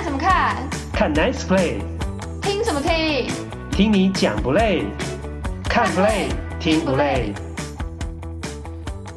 看什么看？看 Nice Play。听什么听？听你讲不累？看 Play 听不累？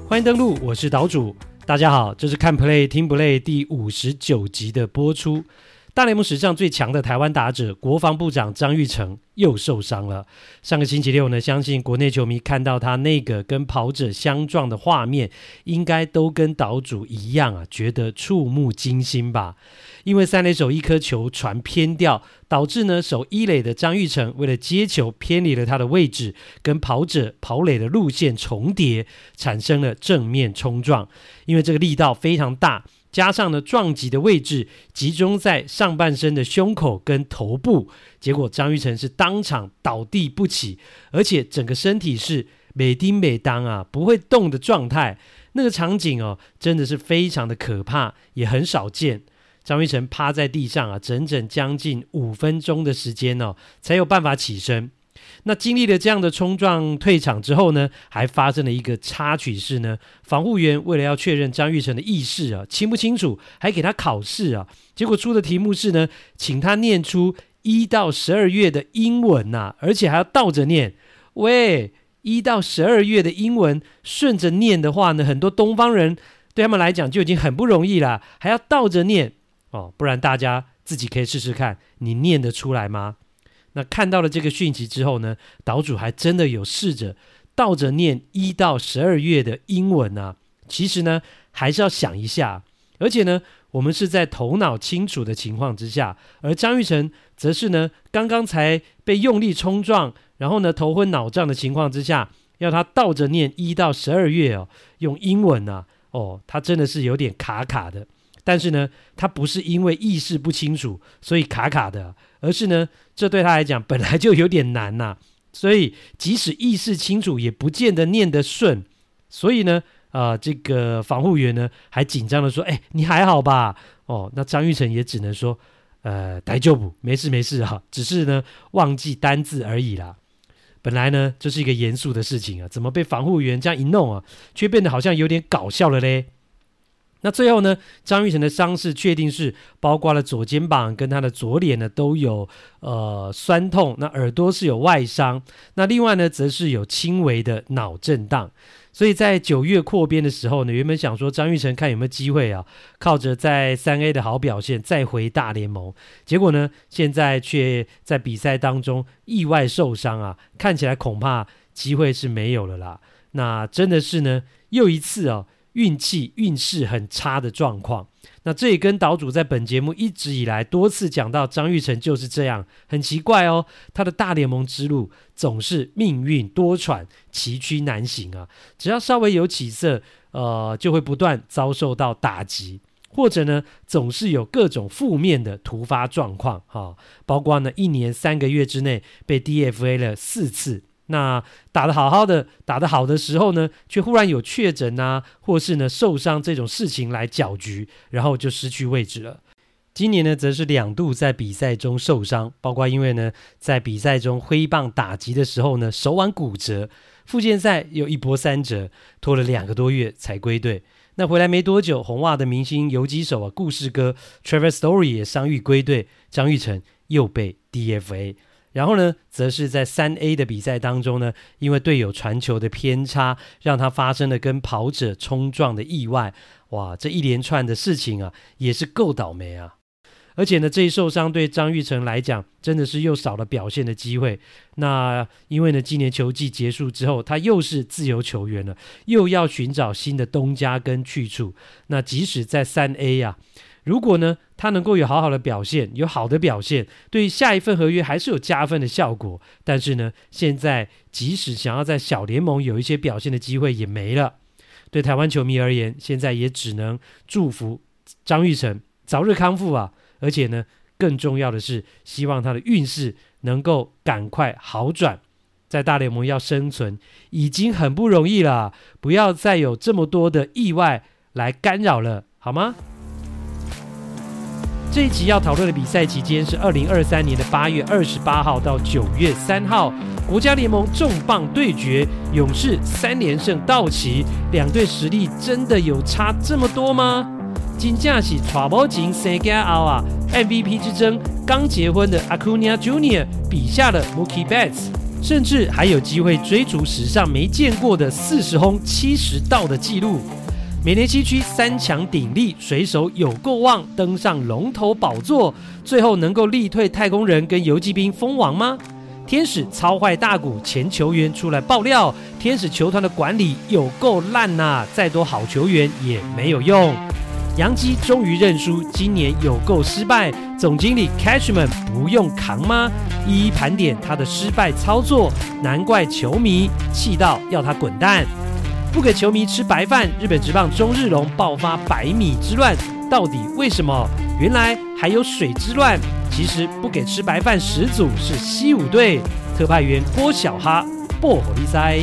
欢迎登录，我是岛主。大家好，这是看 Play 听不累第五十九集的播出。大联盟史上最强的台湾打者，国防部长张玉成又受伤了。上个星期六呢，相信国内球迷看到他那个跟跑者相撞的画面，应该都跟岛主一样啊，觉得触目惊心吧？因为三垒手一颗球传偏掉，导致呢守一垒的张玉成为了接球偏离了他的位置，跟跑者跑垒的路线重叠，产生了正面冲撞。因为这个力道非常大。加上呢，撞击的位置集中在上半身的胸口跟头部，结果张玉成是当场倒地不起，而且整个身体是每叮每当啊不会动的状态。那个场景哦，真的是非常的可怕，也很少见。张玉成趴在地上啊，整整将近五分钟的时间哦，才有办法起身。那经历了这样的冲撞退场之后呢，还发生了一个插曲是呢，防护员为了要确认张玉成的意识啊清不清楚，还给他考试啊，结果出的题目是呢，请他念出一到十二月的英文呐、而且还要倒着念。喂，一到十二月的英文顺着念的话呢，很多东方人对他们来讲就已经很不容易了，还要倒着念哦，不然大家自己可以试试看，你念得出来吗？那看到了这个讯息之后呢，岛主还真的有试着倒着念一到十二月的英文啊。其实呢，还是要想一下。而且呢，我们是在头脑清楚的情况之下，而张玉成则是呢，刚刚才被用力冲撞，然后呢，头昏脑胀的情况之下，要他倒着念一到十二月哦，用英文啊，哦，他真的是有点卡卡的。但是呢，他不是因为意识不清楚，所以卡卡的。而是呢，这对他来讲本来就有点难呐、所以即使意识清楚，也不见得念得顺。所以呢，啊、呃，这个防护员呢还紧张的说：“哎，你还好吧？”哦，那张玉成也只能说：“呃，大丈夫，没事没事哈，只是呢忘记单字而已啦。”本来呢这是一个严肃的事情啊，怎么被防护员这样一弄啊，却变得好像有点搞笑了嘞？那最后呢，张玉成的伤势确定是包括了左肩膀跟他的左脸呢都有呃酸痛，那耳朵是有外伤，那另外呢则是有轻微的脑震荡。所以在九月扩编的时候呢，原本想说张玉成看有没有机会啊，靠着在三 A 的好表现再回大联盟，结果呢现在却在比赛当中意外受伤啊，看起来恐怕机会是没有了啦。那真的是呢又一次哦。运气运势很差的状况，那这也跟岛主在本节目一直以来多次讲到张玉成就是这样，很奇怪哦，他的大联盟之路总是命运多舛，崎岖难行啊，只要稍微有起色，呃，就会不断遭受到打击，或者呢，总是有各种负面的突发状况，哈、包括呢，一年三个月之内被 DFA 了四次。那打得好好的，打得好的时候呢，却忽然有确诊啊，或是呢受伤这种事情来搅局，然后就失去位置了。今年呢，则是两度在比赛中受伤，包括因为呢在比赛中挥棒打击的时候呢手腕骨折，复健赛又一波三折，拖了两个多月才归队。那回来没多久，红袜的明星游击手啊，故事哥 Trevor Story 也伤愈归队，张玉成又被 DFA。然后呢，则是在三 A 的比赛当中呢，因为队友传球的偏差，让他发生了跟跑者冲撞的意外。哇，这一连串的事情啊，也是够倒霉啊！而且呢，这一受伤对张玉成来讲，真的是又少了表现的机会。那因为呢，今年球季结束之后，他又是自由球员了，又要寻找新的东家跟去处。那即使在三 A 呀、啊。如果呢，他能够有好好的表现，有好的表现，对下一份合约还是有加分的效果。但是呢，现在即使想要在小联盟有一些表现的机会也没了。对台湾球迷而言，现在也只能祝福张玉成早日康复啊！而且呢，更重要的是，希望他的运势能够赶快好转。在大联盟要生存已经很不容易了，不要再有这么多的意外来干扰了，好吗？这一集要讨论的比赛期间是二零二三年的八月二十八号到九月三号，国家联盟重磅对决，勇士三连胜道奇，两队实力真的有差这么多吗？金价喜 Trouble 金 Say Get Out 啊，MVP 之争刚结婚的 Acuna Junior 比下了 Mookie Betts，甚至还有机会追逐史上没见过的四十轰七十盗的纪录。美联西区三强鼎立，水手有够旺登上龙头宝座，最后能够力退太空人跟游击兵封王吗？天使操坏大股，前球员出来爆料，天使球团的管理有够烂呐，再多好球员也没有用。洋基终于认输，今年有够失败，总经理 Cashman 不用扛吗？一一盘点他的失败操作，难怪球迷气到要他滚蛋。不给球迷吃白饭，日本职棒中日龙爆发百米之乱，到底为什么？原来还有水之乱。其实不给吃白饭始祖是西武队特派员郭小哈薄荷利塞。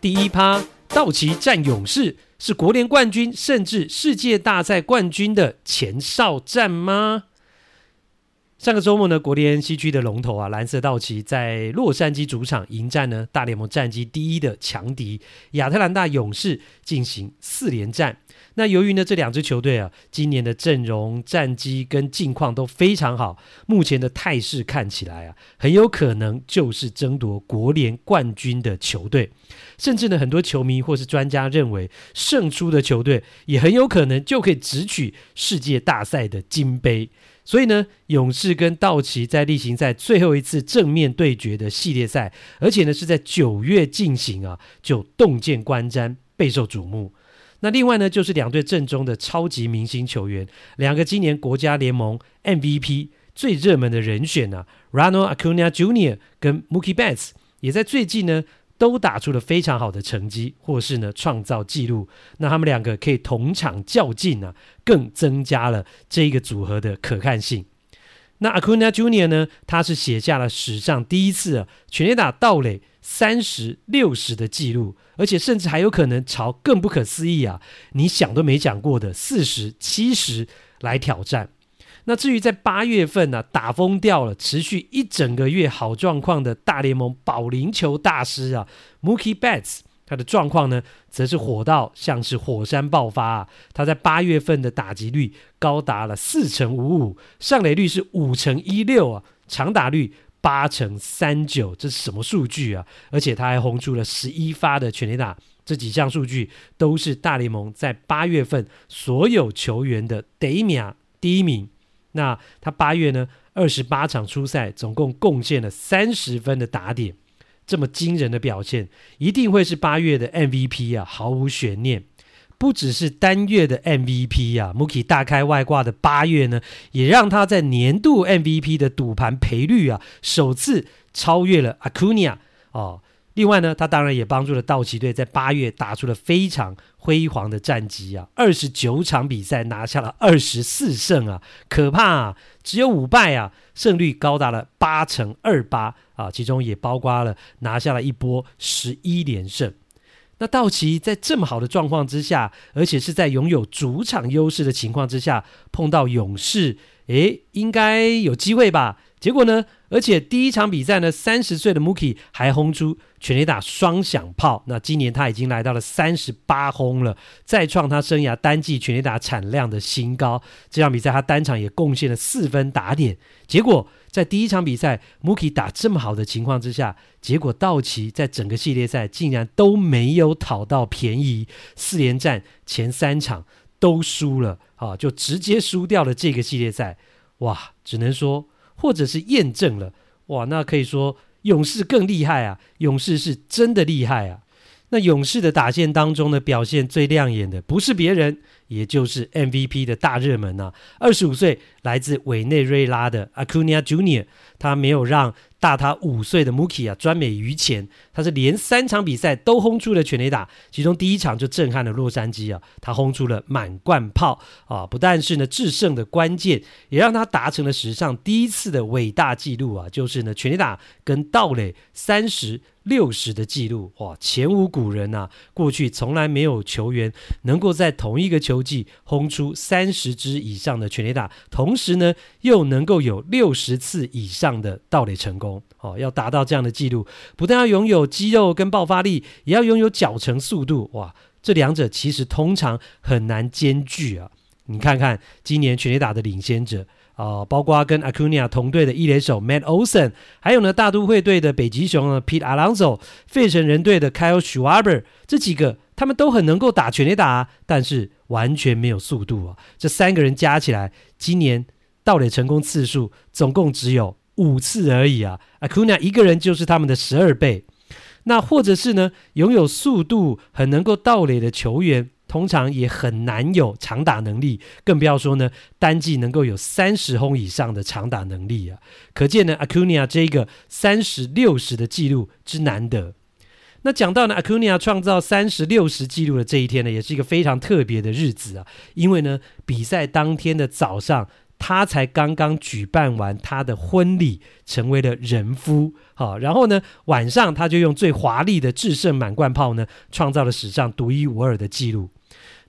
第一趴，道奇战勇士是国联冠军甚至世界大赛冠军的前哨战吗？上个周末呢，国联西区的龙头啊，蓝色道奇在洛杉矶主场迎战呢大联盟战绩第一的强敌亚特兰大勇士，进行四连战。那由于呢这两支球队啊，今年的阵容、战绩跟近况都非常好，目前的态势看起来啊，很有可能就是争夺国联冠军的球队。甚至呢，很多球迷或是专家认为，胜出的球队也很有可能就可以直取世界大赛的金杯。所以呢，勇士跟道奇在例行赛最后一次正面对决的系列赛，而且呢是在九月进行啊，就洞见观瞻，备受瞩目。那另外呢，就是两队阵中的超级明星球员，两个今年国家联盟 MVP 最热门的人选啊，Ronald Acuna Jr. 跟 Mookie Betts 也在最近呢。都打出了非常好的成绩，或是呢创造纪录，那他们两个可以同场较劲啊，更增加了这个组合的可看性。那 Acuna Junior 呢，他是写下了史上第一次啊全垒打盗垒三十六十的纪录，而且甚至还有可能朝更不可思议啊，你想都没想过的四十七十来挑战。那至于在八月份呢、啊，打疯掉了，持续一整个月好状况的大联盟保龄球大师啊，Mookie Betts，他的状况呢，则是火到像是火山爆发啊！他在八月份的打击率高达了四成五五，上垒率是五成一六啊，长打率八成三九，这是什么数据啊？而且他还轰出了十一发的全垒打，这几项数据都是大联盟在八月份所有球员的第一名，第一名。那他八月呢，二十八场初赛，总共贡献了三十分的打点，这么惊人的表现，一定会是八月的 MVP 啊，毫无悬念。不只是单月的 MVP 啊，Mookie 大开外挂的八月呢，也让他在年度 MVP 的赌盘赔率啊，首次超越了 Acuna 哦。另外呢，他当然也帮助了道奇队在八月打出了非常辉煌的战绩啊，二十九场比赛拿下了二十四胜啊，可怕啊，只有五败啊，胜率高达了八成二八啊，其中也包括了拿下了一波十一连胜。那道奇在这么好的状况之下，而且是在拥有主场优势的情况之下，碰到勇士，诶，应该有机会吧？结果呢？而且第一场比赛呢，三十岁的 m o o k i 还轰出全垒打双响炮。那今年他已经来到了三十八轰了，再创他生涯单季全垒打产量的新高。这场比赛他单场也贡献了四分打点。结果在第一场比赛 m o o k i 打这么好的情况之下，结果道奇在整个系列赛竟然都没有讨到便宜，四连战前三场都输了啊，就直接输掉了这个系列赛。哇，只能说。或者是验证了，哇，那可以说勇士更厉害啊！勇士是真的厉害啊！那勇士的打线当中呢，表现最亮眼的不是别人，也就是 MVP 的大热门啊，二十五岁来自委内瑞拉的 Acuna Junior，他没有让。大他五岁的 Mookie 啊，专美于前，他是连三场比赛都轰出了全垒打，其中第一场就震撼了洛杉矶啊，他轰出了满贯炮。啊，不但是呢制胜的关键，也让他达成了史上第一次的伟大纪录啊，就是呢全垒打跟盗垒三十六十的纪录。哇，前无古人呐、啊，过去从来没有球员能够在同一个球季轰出三十支以上的全垒打，同时呢又能够有六十次以上的盗垒成功。哦，要达到这样的记录，不但要拥有肌肉跟爆发力，也要拥有脚程速度。哇，这两者其实通常很难兼具啊！你看看今年全垒打的领先者。啊、包括跟 Acuna 同队的一垒手 Matt Olson，还有呢大都会队的北极熊呢 Pete Alonso，费城人队的 Kyle s c h w a b e r 这几个他们都很能够打全垒打，但是完全没有速度啊。这三个人加起来，今年盗垒成功次数总共只有五次而已啊。阿库尼亚一个人就是他们的十二倍。那或者是呢，拥有速度很能够盗垒的球员。通常也很难有长打能力，更不要说呢单季能够有三十轰以上的长打能力啊！可见呢，Acuna 这个三十六十的记录之难得。那讲到呢，Acuna 创造三十六十纪录的这一天呢，也是一个非常特别的日子啊！因为呢，比赛当天的早上，他才刚刚举办完他的婚礼，成为了人夫。好，然后呢，晚上他就用最华丽的制胜满贯炮呢，创造了史上独一无二的纪录。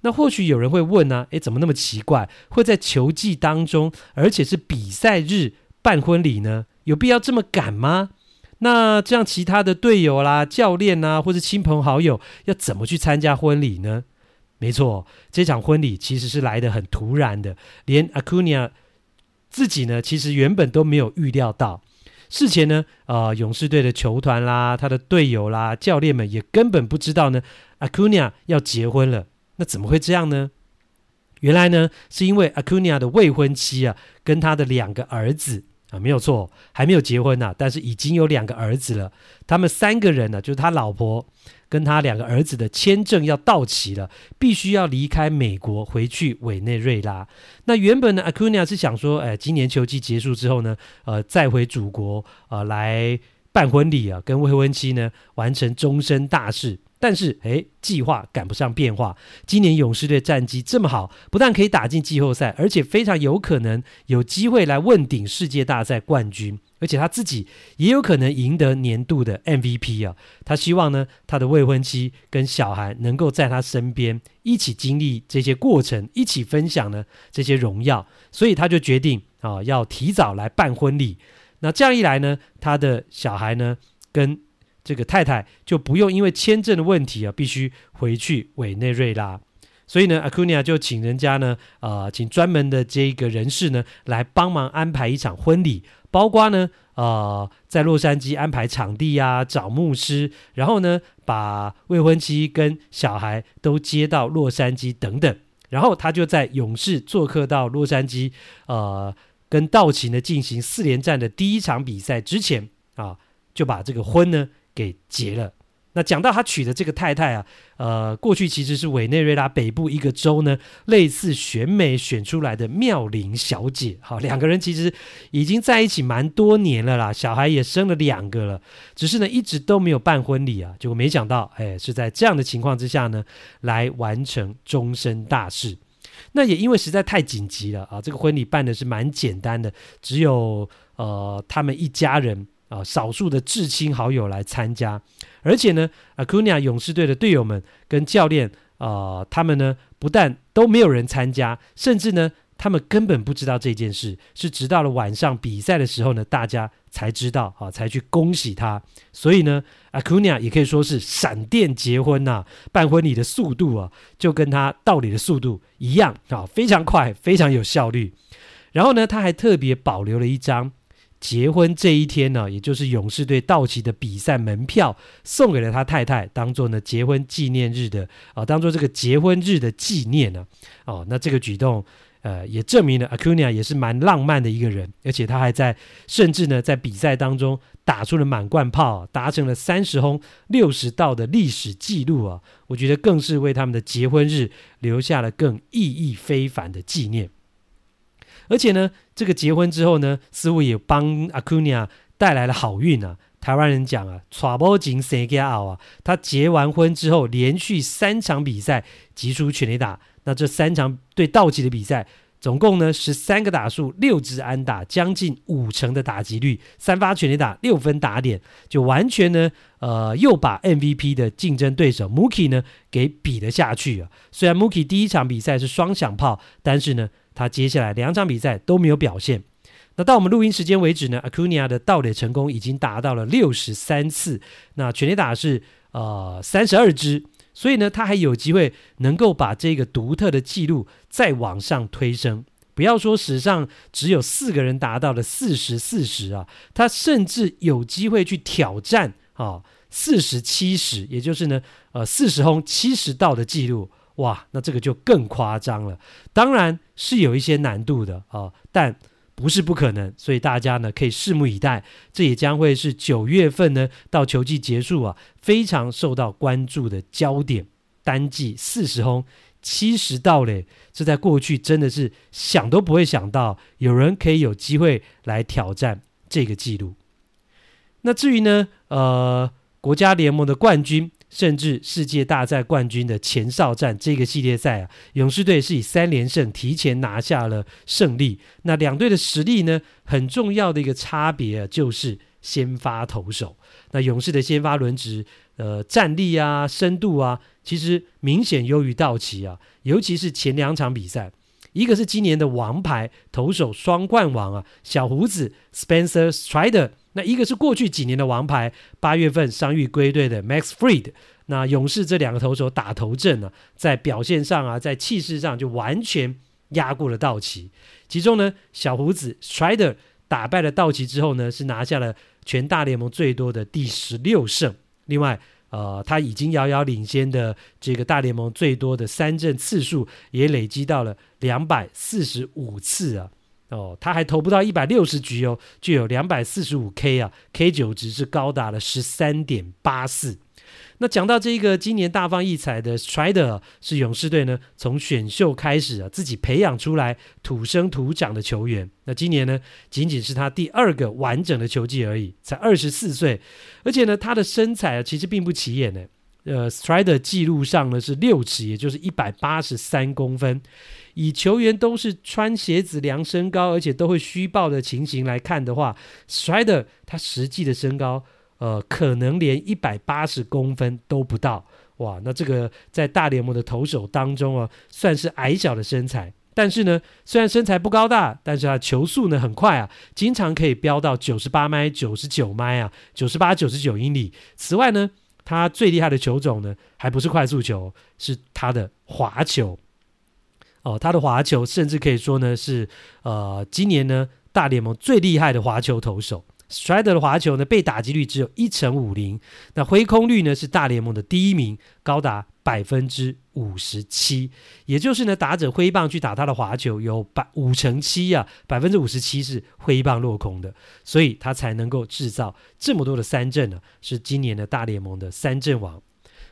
那或许有人会问呢、啊，诶，怎么那么奇怪，会在球季当中，而且是比赛日办婚礼呢？有必要这么赶吗？那这样其他的队友啦、教练呐，或是亲朋好友要怎么去参加婚礼呢？没错，这场婚礼其实是来得很突然的，连 Acuna 自己呢，其实原本都没有预料到。事前呢，呃，勇士队的球团啦、他的队友啦、教练们也根本不知道呢，Acuna 要结婚了。那怎么会这样呢？原来呢，是因为 Acuna 的未婚妻啊，跟他的两个儿子啊，没有错，还没有结婚呢、但是已经有两个儿子了。他们三个人呢，就是他老婆跟他两个儿子的签证要到期了，必须要离开美国回去委内瑞拉。那原本呢，Acuna 是想说，哎，今年球季结束之后呢，呃，再回祖国、呃，来办婚礼啊，跟未婚妻呢完成终身大事。但是，哎，计划赶不上变化。今年勇士队战绩这么好，不但可以打进季后赛，而且非常有可能有机会来问鼎世界大赛冠军。而且他自己也有可能赢得年度的 MVP 啊！他希望呢，他的未婚妻跟小孩能够在他身边，一起经历这些过程，一起分享呢这些荣耀。所以他就决定啊，要提早来办婚礼。那这样一来呢，他的小孩呢跟这个太太就不用因为签证的问题啊，必须回去委内瑞拉，所以呢，Acuna 就请人家呢，呃，请专门的这个人士呢，来帮忙安排一场婚礼，包括呢，呃，在洛杉矶安排场地啊，找牧师，然后呢，把未婚妻跟小孩都接到洛杉矶等等，然后他就在勇士做客到洛杉矶，呃，跟道奇呢进行四连战的第一场比赛之前啊，就把这个婚呢。给结了。那讲到他娶的这个太太啊，呃，过去其实是委内瑞拉北部一个州呢，类似选美选出来的妙龄小姐。好，两个人其实已经在一起蛮多年了啦，小孩也生了两个了，只是呢一直都没有办婚礼啊。结果没想到，哎，是在这样的情况之下呢，来完成终身大事。那也因为实在太紧急了啊，这个婚礼办的是蛮简单的，只有呃他们一家人。啊，少数的至亲好友来参加，而且呢阿库尼亚勇士队的队友们跟教练啊、他们呢不但都没有人参加，甚至呢，他们根本不知道这件事，是直到了晚上比赛的时候呢，大家才知道啊，才去恭喜他。所以呢，Acuna 也可以说是闪电结婚呐、办婚礼的速度啊，就跟他到礼的速度一样啊，非常快，非常有效率。然后呢，他还特别保留了一张。结婚这一天呢，也就是勇士队道奇的比赛门票，送给了他太太，当做呢结婚纪念日的啊，当做这个结婚日的纪念呢。哦，那这个举动，呃，也证明了 Acuna 也是蛮浪漫的一个人，而且他还在，甚至呢在比赛当中打出了满贯炮，达成了三十轰六十道的历史纪录啊！我觉得更是为他们的结婚日留下了更意义非凡的纪念。而且呢，这个结婚之后呢，似乎也帮 Acuna 带来了好运啊。台湾人讲啊，娶某前生囝后啊，他结完婚之后，连续三场比赛击出全垒打。那这三场对道奇的比赛，总共呢十三个打数，六支安打，将近五成的打击率，三发全垒打，六分打点，就完全呢，呃，又把 MVP 的竞争对手 Mookie 呢给比了下去啊。虽然 Mookie 第一场比赛是双响炮，但是呢。他接下来两场比赛都没有表现，那到我们录音时间为止呢，Acuna 的盗垒成功已经达到了六十三次，那全垒打是呃三十二支，所以呢，他还有机会能够把这个独特的记录再往上推升。不要说史上只有四个人达到了四十四十啊，他甚至有机会去挑战啊四十七十，也就是呢呃四十轰七十道的记录。哇，那这个就更夸张了，当然是有一些难度的啊，但不是不可能，所以大家呢可以拭目以待，这也将会是九月份呢到球季结束啊非常受到关注的焦点。单季四十轰七十盗垒，这在过去真的是想都不会想到有人可以有机会来挑战这个记录。那至于呢，呃，国家联盟的冠军。甚至世界大赛冠军的前哨战这个系列赛啊，勇士队是以三连胜提前拿下了胜利。那两队的实力呢，很重要的一个差别啊，就是先发投手。那勇士的先发轮值，呃，战力啊、深度啊，其实明显优于道奇啊，尤其是前两场比赛，一个是今年的王牌投手双冠王啊，小胡子 Spencer Strider。那一个是过去几年的王牌，八月份伤愈归队的 Max Fried。那勇士这两个投手打头阵呢，在表现上啊，在气势上就完全压过了道奇。其中呢，小胡子 Strider 打败了道奇之后呢，是拿下了全大联盟最多的第十六胜。另外，呃，他已经遥遥领先的这个大联盟最多的三振次数，也累积到了两百四十五次啊。哦，他还投不到一百六十局哦，就有两百四十五 K 啊，K 九值是高达了十三点八四。那讲到这个今年大放异彩的 Strider 是勇士队呢从选秀开始啊自己培养出来土生土长的球员。那今年呢仅仅是他第二个完整的球季而已，才二十四岁，而且呢他的身材啊其实并不起眼呢。呃，Strider 记录上呢是六尺，也就是一百八十三公分。以球员都是穿鞋子量身高，而且都会虚报的情形来看的话，Strider 他实际的身高，呃，可能连一百八十公分都不到。哇，那这个在大联盟的投手当中啊，算是矮小的身材。但是呢，虽然身材不高大，但是他球速呢很快啊，经常可以飙到九十八迈、九十九迈啊，九十八、九十九英里。此外呢，他最厉害的球种呢，还不是快速球，是他的滑球。哦，他的滑球甚至可以说呢是呃今年呢大联盟最厉害的滑球投手。Strider 的滑球呢被打击率只有一成五零，那挥空率呢是大联盟的第一名，高达百分之五十七。也就是呢打者挥棒去打他的滑球有百五成七啊，百分之五十七是挥棒落空的，所以他才能够制造这么多的三振呢，是今年的大联盟的三振王。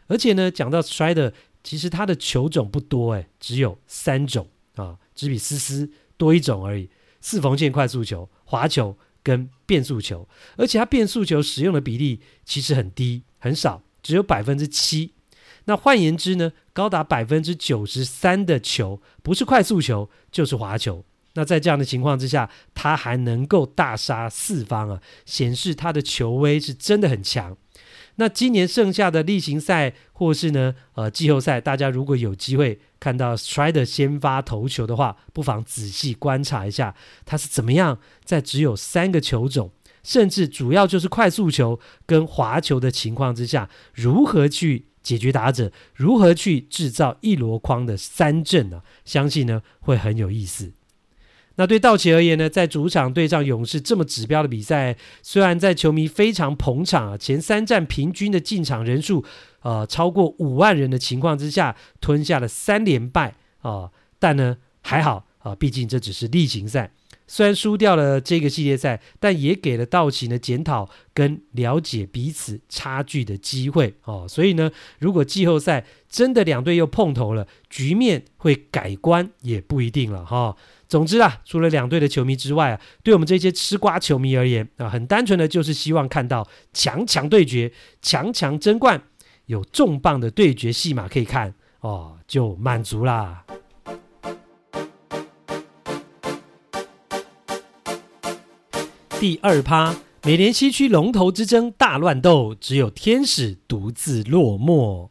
而且呢讲到 Strider。其实他的球种不多诶，只有三种啊，只比思思多一种而已。四缝线快速球、滑球跟变速球，而且他变速球使用的比例其实很低，很少，只有百分之七。那换言之呢，高达百分之九十三的球不是快速球就是滑球。那在这样的情况之下，他还能够大杀四方啊，显示他的球威是真的很强。那今年剩下的例行赛或是呢，呃，季后赛，大家如果有机会看到 Strider 先发投球的话，不妨仔细观察一下他是怎么样在只有三个球种，甚至主要就是快速球跟滑球的情况之下，如何去解决打者，如何去制造一箩筐的三振呢？相信呢会很有意思。那对道奇而言呢，在主场对上勇士这么指标的比赛，虽然在球迷非常捧场啊，前三战平均的进场人数，呃，超过五万人的情况之下，吞下了三连败啊，但呢还好啊，毕竟这只是例行赛，虽然输掉了这个系列赛，但也给了道奇呢检讨跟了解彼此差距的机会哦，所以呢，如果季后赛真的两队又碰头了，局面会改观也不一定了哈。总之啊，除了两队的球迷之外啊，对我们这些吃瓜球迷而言啊，很单纯的就是希望看到强强对决、强强争冠，有重磅的对决戏码可以看哦，就满足啦。第二趴，美联西区龙头之争大乱斗，只有天使独自落寞。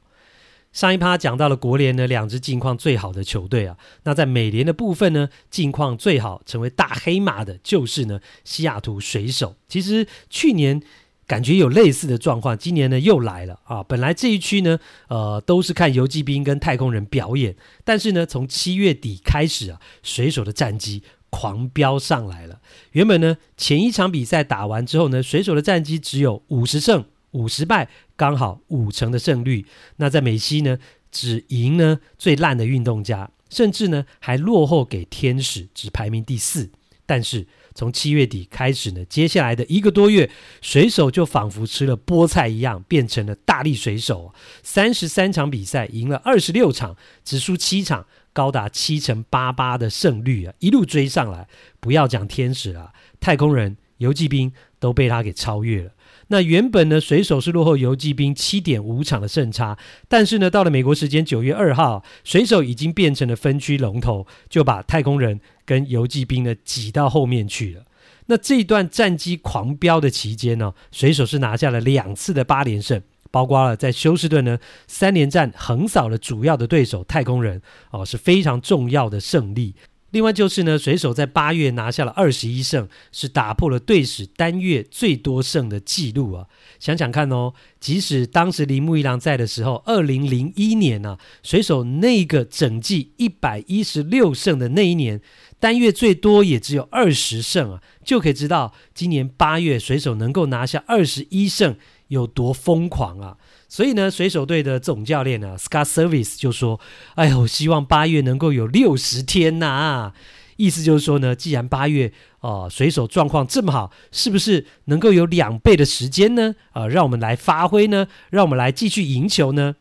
上一趴讲到了国联呢，两支近况最好的球队啊。那在美联的部分呢，近况最好成为大黑马的就是呢西雅图水手。其实去年感觉有类似的状况，今年呢又来了啊。本来这一区呢，呃，都是看游击兵跟太空人表演，但是呢，从七月底开始啊，水手的战绩狂飙上来了。原本呢，前一场比赛打完之后呢，水手的战绩只有五十胜五十败。刚好五成的胜率，那在美西呢，只赢呢最烂的运动家，甚至呢还落后给天使，只排名第四。但是从七月底开始呢，接下来的一个多月，水手就仿佛吃了菠菜一样，变成了大力水手。三十三场比赛赢了二十六场，只输七场，高达七成八八的胜率啊，一路追上来。不要讲天使了，太空人、游骑兵都被他给超越了。那原本呢，水手是落后游骑兵七点五场的胜差，但是呢，到了美国时间九月二号，水手已经变成了分区龙头，就把太空人跟游骑兵呢挤到后面去了。那这一段战绩狂飙的期间呢，水手是拿下了两次的八连胜，包括了在休斯顿呢三连战横扫了主要的对手太空人，哦，是非常重要的胜利。另外就是呢，水手在八月拿下了二十一胜，是打破了队史单月最多胜的记录啊！想想看哦，即使当时铃木一郎在的时候，二零零一年呢、啊，水手那个整季一百一十六胜的那一年，单月最多也只有二十胜啊，就可以知道今年八月水手能够拿下二十一胜有多疯狂啊！所以呢，水手队的总教练啊，Scott Service 就说：“哎呦，希望八月能够有六十天呐、意思就是说呢，既然八月哦、水手状况这么好，是不是能够有两倍的时间呢？啊、呃，让我们来发挥呢，让我们来继续赢球呢？”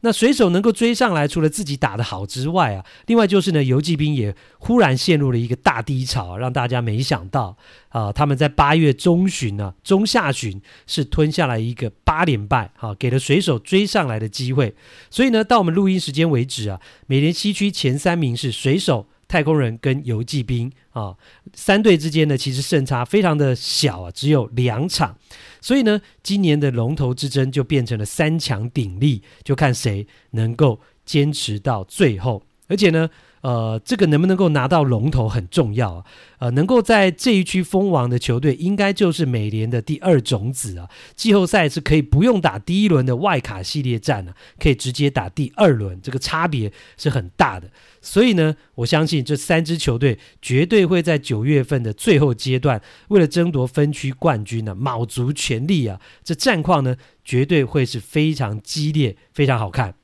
那水手能够追上来，除了自己打得好之外啊，另外就是呢，游骑兵也忽然陷入了一个大低潮，让大家没想到啊，他们在八月中旬呢、中下旬是吞下来一个八连败，啊，给了水手追上来的机会。所以呢，到我们录音时间为止啊，美联西区前三名是水手、太空人跟游骑兵啊，三队之间呢，其实胜差非常的小啊，只有两场。所以呢，今年的龙头之争就变成了三强鼎立，就看谁能够坚持到最后。而且呢，呃，这个能不能够拿到龙头很重要啊。呃，能够在这一区封王的球队，应该就是美联的第二种子啊。季后赛是可以不用打第一轮的外卡系列战呢、啊，可以直接打第二轮，这个差别是很大的。所以呢，我相信这三支球队绝对会在九月份的最后阶段，为了争夺分区冠军呢、卯足全力啊！这战况呢，绝对会是非常激烈，非常好看。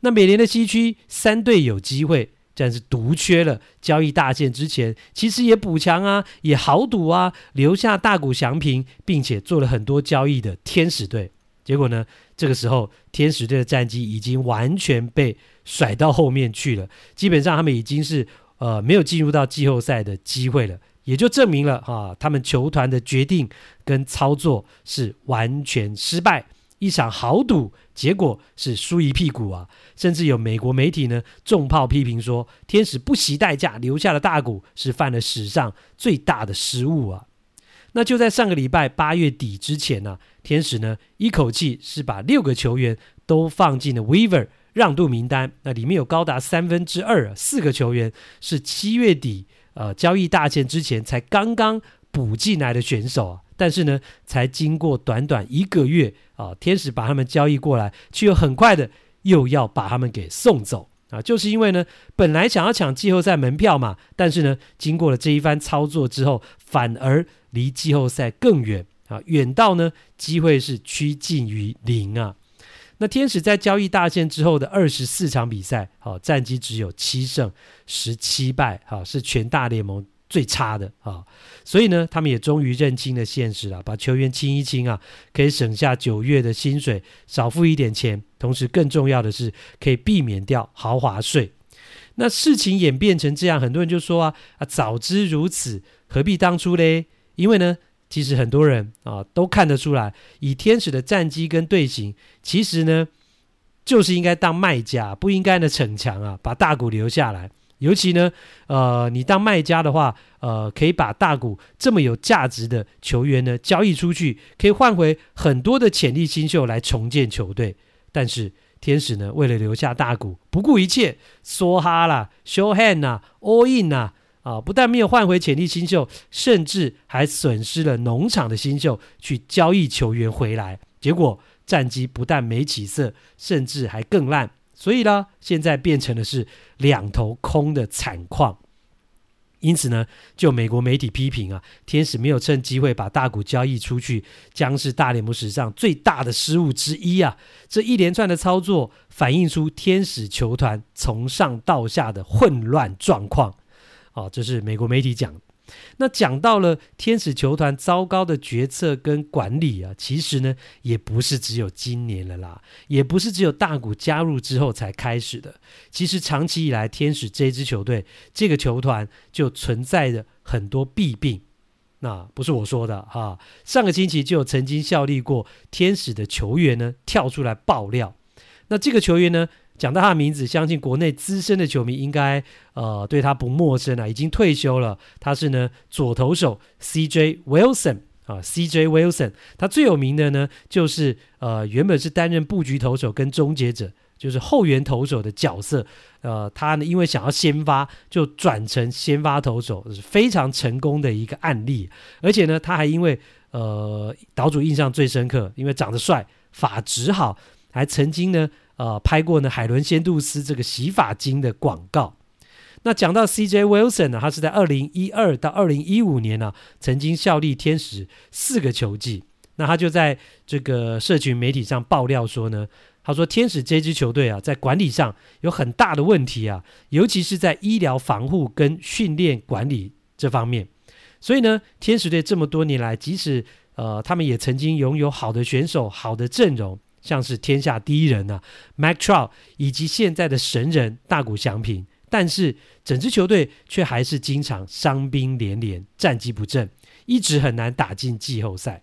那美联的西区三队有机会，但是独缺了交易大限之前，其实也补强啊，也豪赌啊，留下大股祥平，并且做了很多交易的天使队。结果呢，这个时候天使队的战绩已经完全被甩到后面去了，基本上他们已经是呃没有进入到季后赛的机会了，也就证明了啊，他们球团的决定跟操作是完全失败。一场豪赌，结果是输一屁股啊！甚至有美国媒体呢重炮批评说，天使不惜代价留下了大股，是犯了史上最大的失误啊！那就在上个礼拜八月底之前呢、天使呢一口气是把六个球员都放进了 Weaver 让渡名单，那里面有高达三分之二四个球员是七月底呃交易大限之前才刚刚补进来的选手啊。但是呢，才经过短短一个月啊，天使把他们交易过来，却又很快的又要把他们给送走啊，就是因为呢，本来想要抢季后赛门票嘛，但是呢，经过了这一番操作之后，反而离季后赛更远啊，远到呢，机会是趋近于零啊。那天使在交易大限之后的二十四场比赛，好，战绩只有七胜十七败，好，是全大联盟。最差的啊，所以呢，他们也终于认清了现实了，把球员清一清啊，可以省下九月的薪水，少付一点钱，同时更重要的是可以避免掉豪华税。那事情演变成这样，很多人就说啊啊，早知如此，何必当初嘞？因为呢，其实很多人啊都看得出来，以天使的战绩跟队形，其实呢就是应该当卖家，不应该呢逞强啊，把大股留下来。尤其呢，呃，你当卖家的话，呃，可以把大谷这么有价值的球员呢交易出去，可以换回很多的潜力新秀来重建球队。但是天使呢为了留下大谷，不顾一切，梭哈啦，show hand 呐，all in 呐，啊，不但没有换回潜力新秀，甚至还损失了农场的新秀去交易球员回来，结果战绩不但没起色，甚至还更烂。所以呢，现在变成的是两头空的惨况。因此呢，就美国媒体批评啊，天使没有趁机会把大股交易出去，将是大联盟史上最大的失误之一啊！这一连串的操作反映出天使球团从上到下的混乱状况。哦，这是美国媒体讲。那讲到了天使球团糟糕的决策跟管理啊，其实呢也不是只有今年了啦，也不是只有大谷加入之后才开始的。其实长期以来，天使这支球队这个球团就存在着很多弊病。那不是我说的哈，上个星期就有曾经效力过天使的球员呢跳出来爆料。那这个球员呢，讲到他的名字，相信国内资深的球迷应该呃对他不陌生啊，已经退休了。他是呢左投手 C.J. Wilson 啊，C.J. Wilson。他最有名的呢就是呃原本是担任布局投手跟终结者，就是后援投手的角色。呃，他呢因为想要先发，就转成先发投手，是非常成功的一个案例。而且呢，他还因为呃岛主印象最深刻，因为长得帅，发质好，还曾经呢。呃，拍过呢海伦仙度斯这个洗发精的广告。那讲到 C.J. Wilson 呢，他是在二零一二到二零一五年呢、曾经效力天使四个球季。那他就在这个社群媒体上爆料说呢，他说天使这支球队啊，在管理上有很大的问题啊，尤其是在医疗防护跟训练管理这方面。所以呢，天使队这么多年来，即使呃他们也曾经拥有好的选手、好的阵容。像是天下第一人啊，Mike Trout 以及现在的神人大谷翔平，但是整支球队却还是经常伤兵连连，战绩不振，一直很难打进季后赛。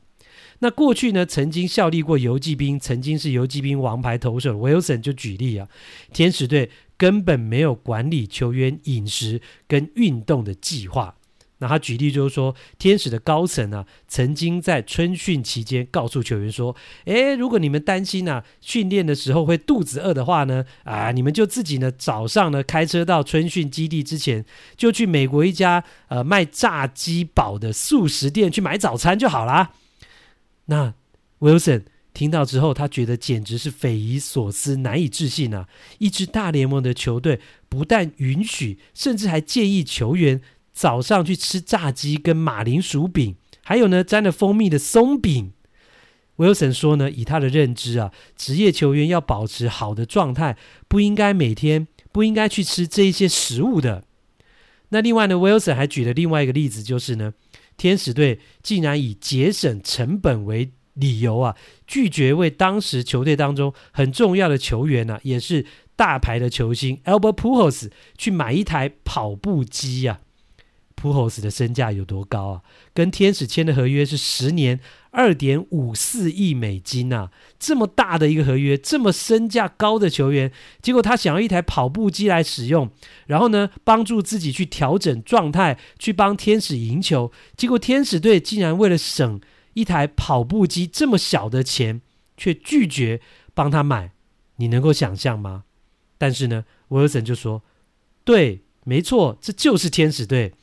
那过去呢，曾经效力过游骑兵，曾经是游骑兵王牌投手 Wilson 就举例啊，天使队根本没有管理球员饮食跟运动的计划。那他举例就是说，天使的高层呢、曾经在春训期间告诉球员说：“诶，如果你们担心呢、训练的时候会肚子饿的话呢，啊，你们就自己呢早上呢开车到春训基地之前，就去美国一家呃卖炸鸡堡的素食店去买早餐就好啦。”那 Wilson 听到之后，他觉得简直是匪夷所思、难以置信啊！一支大联盟的球队不但允许，甚至还建议球员。早上去吃炸鸡跟马铃薯饼，还有呢沾了蜂蜜的松饼。Wilson 说呢，以他的认知啊，职业球员要保持好的状态，不应该每天不应该去吃这一些食物的。那另外呢，Wilson 还举了另外一个例子，就是呢，天使队竟然以节省成本为理由啊，拒绝为当时球队当中很重要的球员呢、啊，也是大牌的球星 Albert Pujols 去买一台跑步机啊。普侯斯的身价有多高啊？跟天使签的合约是十年二点五四亿美金啊！这么大的一个合约，这么身价高的球员，结果他想要一台跑步机来使用，然后呢，帮助自己去调整状态，去帮天使赢球。结果天使队竟然为了省一台跑步机这么小的钱，却拒绝帮他买。你能够想象吗？但是呢，威尔森就说：“对，没错，这就是天使队。”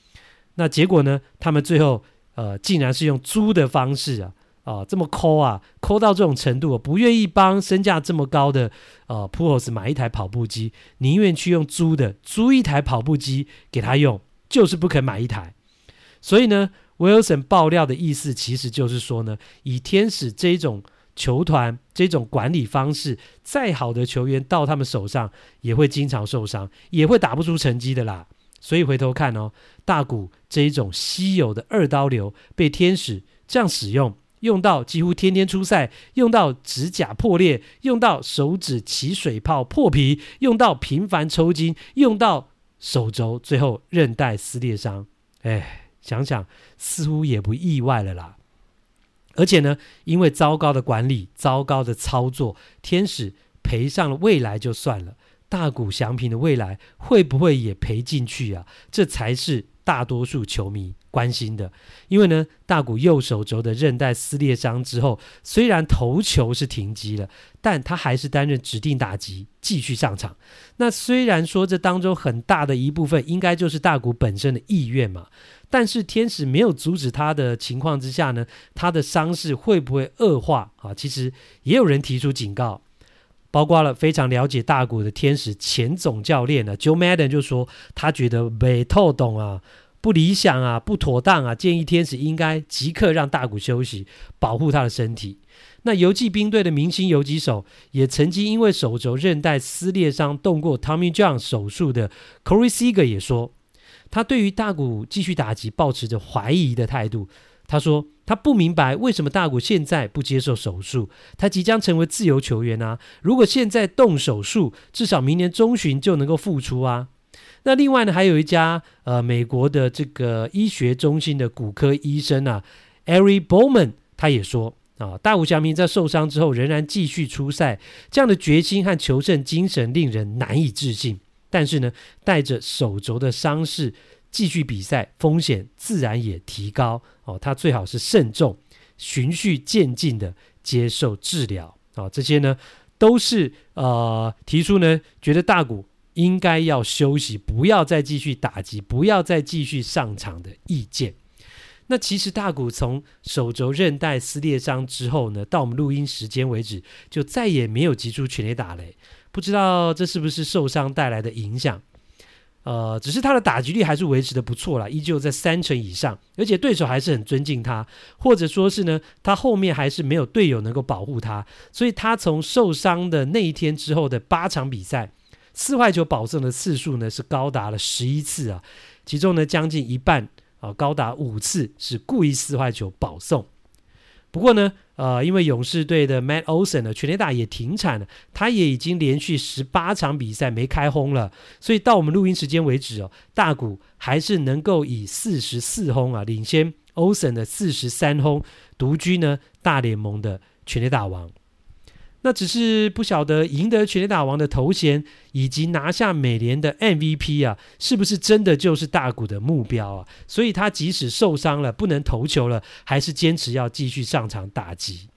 那结果呢？他们最后呃，竟然是用租的方式啊，啊、这么抠啊，抠到这种程度，不愿意帮身价这么高的呃普侯斯买一台跑步机，宁愿去用租的，租一台跑步机给他用，就是不肯买一台。所以呢，Wilson 爆料的意思其实就是说呢，以天使这种球团这种管理方式，再好的球员到他们手上也会经常受伤，也会打不出成绩的啦。所以回头看哦，大谷这一种稀有的二刀流被天使这样使用，用到几乎天天出赛，用到指甲破裂，用到手指起水泡破皮，用到频繁抽筋，用到手肘最后韧带撕裂伤。哎，想想似乎也不意外了啦。而且呢，因为糟糕的管理、糟糕的操作，天使赔上了未来就算了。大谷翔平的未来会不会也赔进去啊？这才是大多数球迷关心的，因为呢，大谷右手肘的韧带撕裂伤之后，虽然投球是停机了，但他还是担任指定打击，继续上场。那虽然说这当中很大的一部分应该就是大谷本身的意愿嘛，但是天使没有阻止他的情况之下呢，他的伤势会不会恶化啊？其实也有人提出警告，包括了非常了解大谷的天使前总教练呢，Joe Madden 就说他觉得没透懂啊。不理想啊，不妥当啊！建议天使应该即刻让大谷休息，保护他的身体。那游骑兵队的明星游击手，也曾经因为手肘韧带撕裂伤动过 Tommy John 手术的 Corey Seager 也说，他对于大谷继续打击抱持着怀疑的态度。他说他不明白为什么大谷现在不接受手术，他即将成为自由球员啊！如果现在动手术，至少明年中旬就能够复出啊！那另外呢，还有一家呃美国的这个医学中心的骨科医生啊，Ari Bowman，他也说啊，大谷翔平在受伤之后仍然继续出赛，这样的决心和求胜精神令人难以置信。但是呢，带着手肘的伤势继续比赛，风险自然也提高哦。他最好是慎重、循序渐进的接受治疗啊。这些呢，都是呃提出呢，觉得大谷。应该要休息，不要再继续打击，不要再继续上场的意见。那其实大谷从手肘韧带撕裂伤之后呢，到我们录音时间为止，就再也没有击出全垒打嘞。不知道这是不是受伤带来的影响？呃，只是他的打击率还是维持的不错啦，依旧在三成以上，而且对手还是很尊敬他，或者说是呢，他后面还是没有队友能够保护他，所以他从受伤的那一天之后的八场比赛。四坏球保送的次数呢是高达了十一次啊，其中呢将近一半啊，高达五次是故意四坏球保送。不过呢，呃，因为勇士队的 Matt Olson 呢全垒打也停产了，他也已经连续十八场比赛没开轰了，所以到我们录音时间为止哦，大谷还是能够以四十四轰啊领先 Olson 的四十三轰，独居呢大联盟的全垒打王。那只是不晓得赢得全垒打王的头衔，以及拿下美联的 MVP 啊，是不是真的就是大谷的目标啊？所以他即使受伤了，不能投球了，还是坚持要继续上场打击。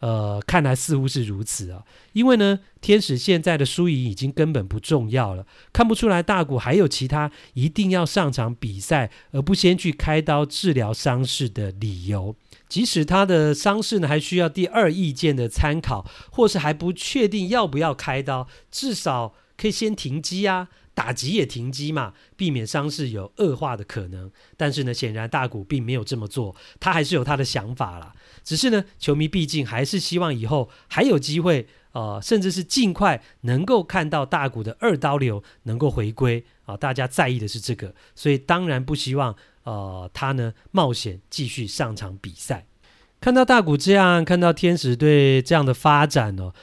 呃，看来似乎是如此啊。因为呢，天使现在的输赢已经根本不重要了，看不出来大谷还有其他一定要上场比赛而不先去开刀治疗伤势的理由。即使他的伤势呢还需要第二意见的参考，或是还不确定要不要开刀，至少可以先停机啊，打击也停机嘛，避免伤势有恶化的可能。但是呢，显然大谷并没有这么做，他还是有他的想法啦。只是呢，球迷毕竟还是希望以后还有机会，呃，甚至是尽快能够看到大谷的二刀流能够回归啊，大家在意的是这个，所以当然不希望。呃，他呢冒险继续上场比赛，看到大谷这样，看到天使队这样的发展呢、哦，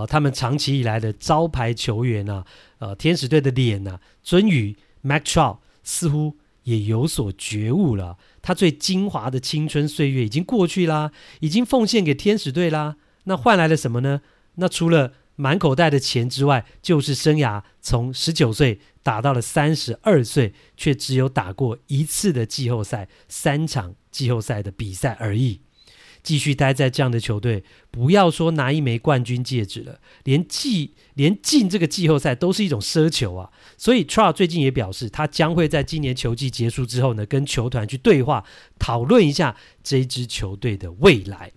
呃，他们长期以来的招牌球员啊，呃，天使队的脸呐、啊，鱒鱼 Mike Trout 似乎也有所觉悟了。他最精华的青春岁月已经过去啦，已经奉献给天使队啦。那换来了什么呢？那除了满口袋的钱之外，就是生涯从十九岁打到了三十二岁，却只有打过一次的季后赛，三场季后赛的比赛而已。继续待在这样的球队，不要说拿一枚冠军戒指了，连季连进这个季后赛都是一种奢求啊！所以 Trout 最近也表示，他将会在今年球季结束之后呢，跟球团去对话，讨论一下这支球队的未来，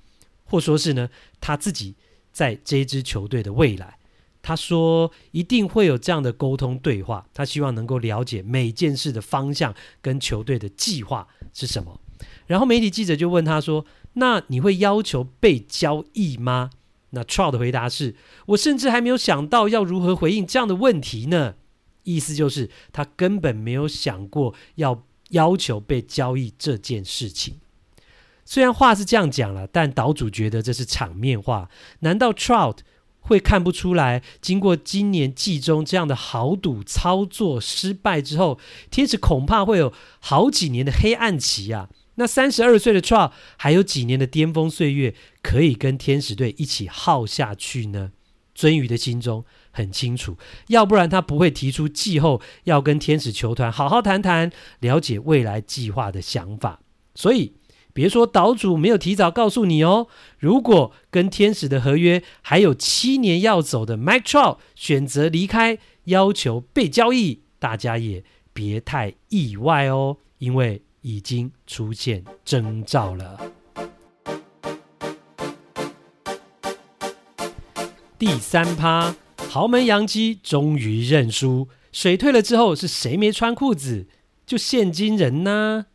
或说是呢，他自己。在这支球队的未来，他说一定会有这样的沟通对话。他希望能够了解每件事的方向跟球队的计划是什么。然后媒体记者就问他说：“那你会要求被交易吗？”那 Trout 的回答是：“我甚至还没有想到要如何回应这样的问题呢。”意思就是他根本没有想过要要求被交易这件事情。虽然话是这样讲了，但岛主觉得这是场面话。难道 Trout 会看不出来？经过今年季中这样的豪赌操作失败之后，天使恐怕会有好几年的黑暗期啊！那三十二岁的 Trout 还有几年的巅峰岁月可以跟天使队一起耗下去呢？鱒鱼的心中很清楚，要不然他不会提出季后要跟天使球团好好谈谈，了解未来计划的想法。所以别说岛主没有提早告诉你哦，如果跟天使的合约还有七年要走的 Mike Trout 选择离开，要求被交易，大家也别太意外哦，因为已经出现征兆了。第三趴，豪门洋基终于认输，水退了之后是谁没穿裤子？就现金人呢？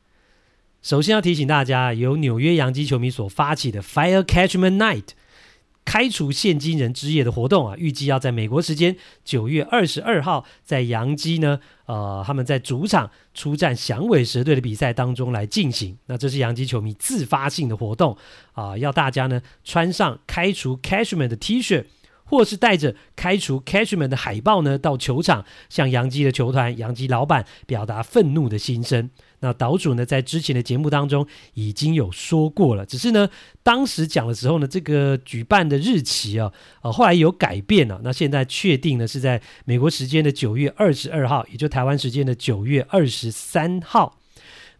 首先要提醒大家，由纽约洋基球迷所发起的 Fire Catchman Night 开除现金人之夜的活动啊，预计要在美国时间九月二十二号在洋基呢，呃，他们在主场出战响尾蛇队的比赛当中来进行。那这是洋基球迷自发性的活动啊，要大家呢穿上开除 Catchman 的 T 恤。或是带着开除 Cashman 的海报呢，到球场向洋基的球团、洋基老板表达愤怒的心声。那岛主呢，在之前的节目当中已经有说过了，只是呢，当时讲的时候呢，这个举办的日期啊，呃，后来有改变了。那现在确定呢，是在美国时间的九月二十二号，也就台湾时间的九月二十三号。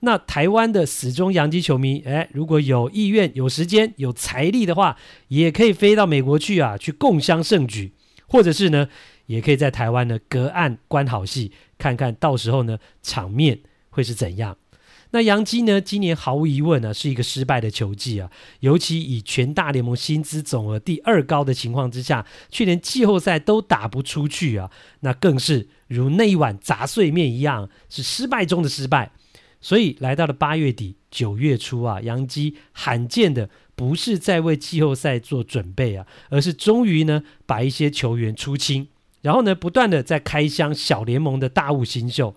那台湾的死忠洋基球迷，哎，如果有意愿、有时间、有财力的话，也可以飞到美国去啊，去共襄盛举，或者是呢，也可以在台湾呢隔岸观好戏，看看到时候呢场面会是怎样。那洋基呢，今年毫无疑问呢是一个失败的球季啊，尤其以全大联盟薪资总额第二高的情况之下，却连季后赛都打不出去啊，那更是如那一碗杂碎面一样，是失败中的失败。所以来到了八月底九月初啊，洋基罕见的不是在为季后赛做准备啊，而是终于呢把一些球员出清，然后呢不断的在开箱小联盟的大物新秀。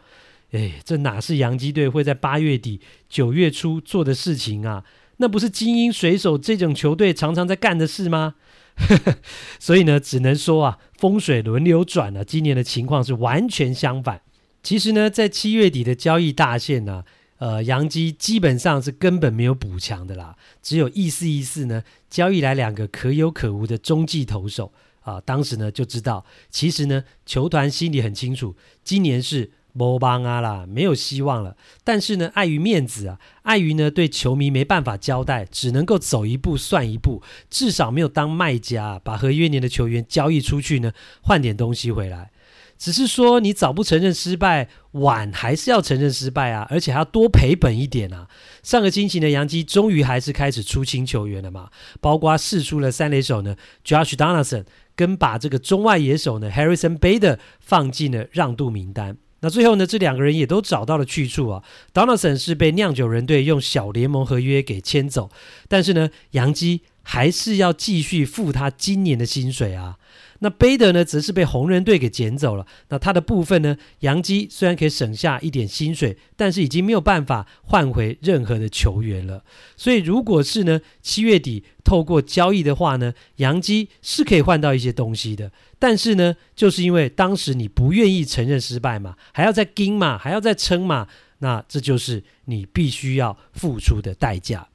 哎，这哪是洋基队会在八月底九月初做的事情啊？那不是精英水手这种球队常常在干的事吗？所以呢，只能说啊，风水轮流转了啊，今年的情况是完全相反。其实呢，在七月底的交易大限呢，呃，洋基基本上是根本没有补强的啦，只有意思意思呢，交易来两个可有可无的中继投手啊。当时呢就知道，其实呢球团心里很清楚，今年是没帮啊啦，没有希望了。但是呢，碍于面子啊，碍于呢对球迷没办法交代，只能够走一步算一步，至少没有当卖家，把合约年的球员交易出去呢，换点东西回来。只是说你早不承认失败，晚还是要承认失败啊，而且还要多赔本一点啊。上个星期呢，洋基终于还是开始出清球员了嘛，包括试出了三垒手呢，Josh Donaldson，跟把这个中外野手呢，Harrison Bader 放进了让渡名单。那最后呢，这两个人也都找到了去处啊。Donaldson 是被酿酒人队用小联盟合约给签走，但是呢，杨基还是要继续付他今年的薪水啊。那贝德呢，则是被红人队给捡走了。那他的部分呢，杨基虽然可以省下一点薪水，但是已经没有办法换回任何的球员了。所以，如果是呢七月底透过交易的话呢，杨基是可以换到一些东西的。但是呢，就是因为当时你不愿意承认失败嘛，还要再盯嘛，还要再撑嘛，那这就是你必须要付出的代价。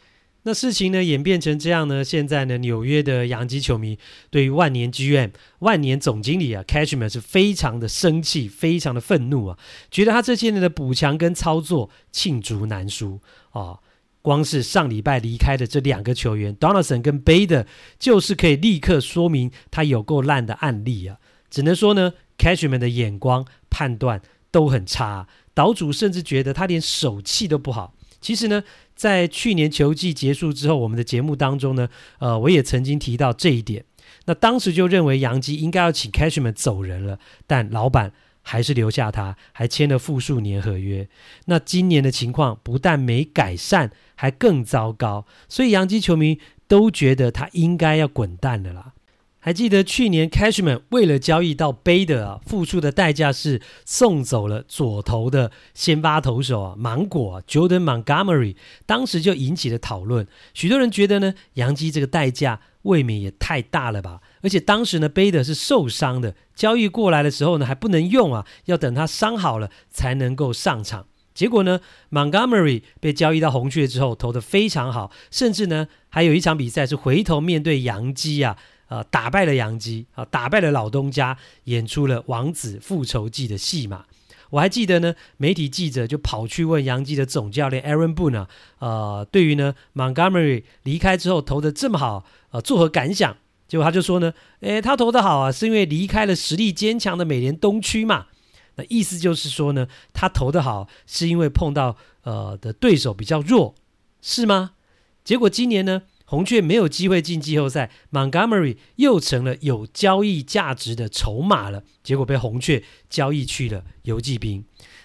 那事情呢演变成这样呢？现在呢，纽约的洋基球迷对于万年剧院、万年总经理啊，Cashman 是非常的生气，非常的愤怒啊，觉得他这些年的补强跟操作罄竹难书啊、光是上礼拜离开的这两个球员，Donaldson 跟 Bader，就是可以立刻说明他有够烂的案例啊。只能说呢，Cashman 的眼光判断都很差，岛主甚至觉得他连手气都不好。其实呢。在去年球季结束之后，我们的节目当中呢，呃，我也曾经提到这一点。那当时就认为杨基应该要请 Cashman 走人了，但老板还是留下他，还签了复数年合约。那今年的情况不但没改善，还更糟糕，所以杨基球迷都觉得他应该要滚蛋了啦。还记得去年 Cashman 为了交易到 Bader 啊，付出的代价是送走了左投的先发投手啊，芒果啊，Jordan Montgomery，当时就引起了讨论。许多人觉得呢，洋基这个代价未免也太大了吧？而且当时呢，Bader 是受伤的，交易过来的时候呢还不能用啊，要等他伤好了才能够上场。结果呢，Montgomery 被交易到红雀之后，投得非常好，甚至呢还有一场比赛是回头面对洋基啊。呃打败了杨基啊，打败了老东家，演出了王子复仇记的戏码。我还记得呢，媒体记者就跑去问杨基的总教练 Aaron Boone 啊，呃，对于呢 Montgomery 离开之后投得这么好，呃，作何感想？结果他就说呢，诶，他投得好啊，是因为离开了实力坚强的美联东区嘛。那意思就是说呢，他投得好是因为碰到呃的对手比较弱，是吗？结果今年呢，红雀没有机会进季后赛，Montgomery 又成了有交易价值的筹码了。结果被红雀交易去了游骑兵。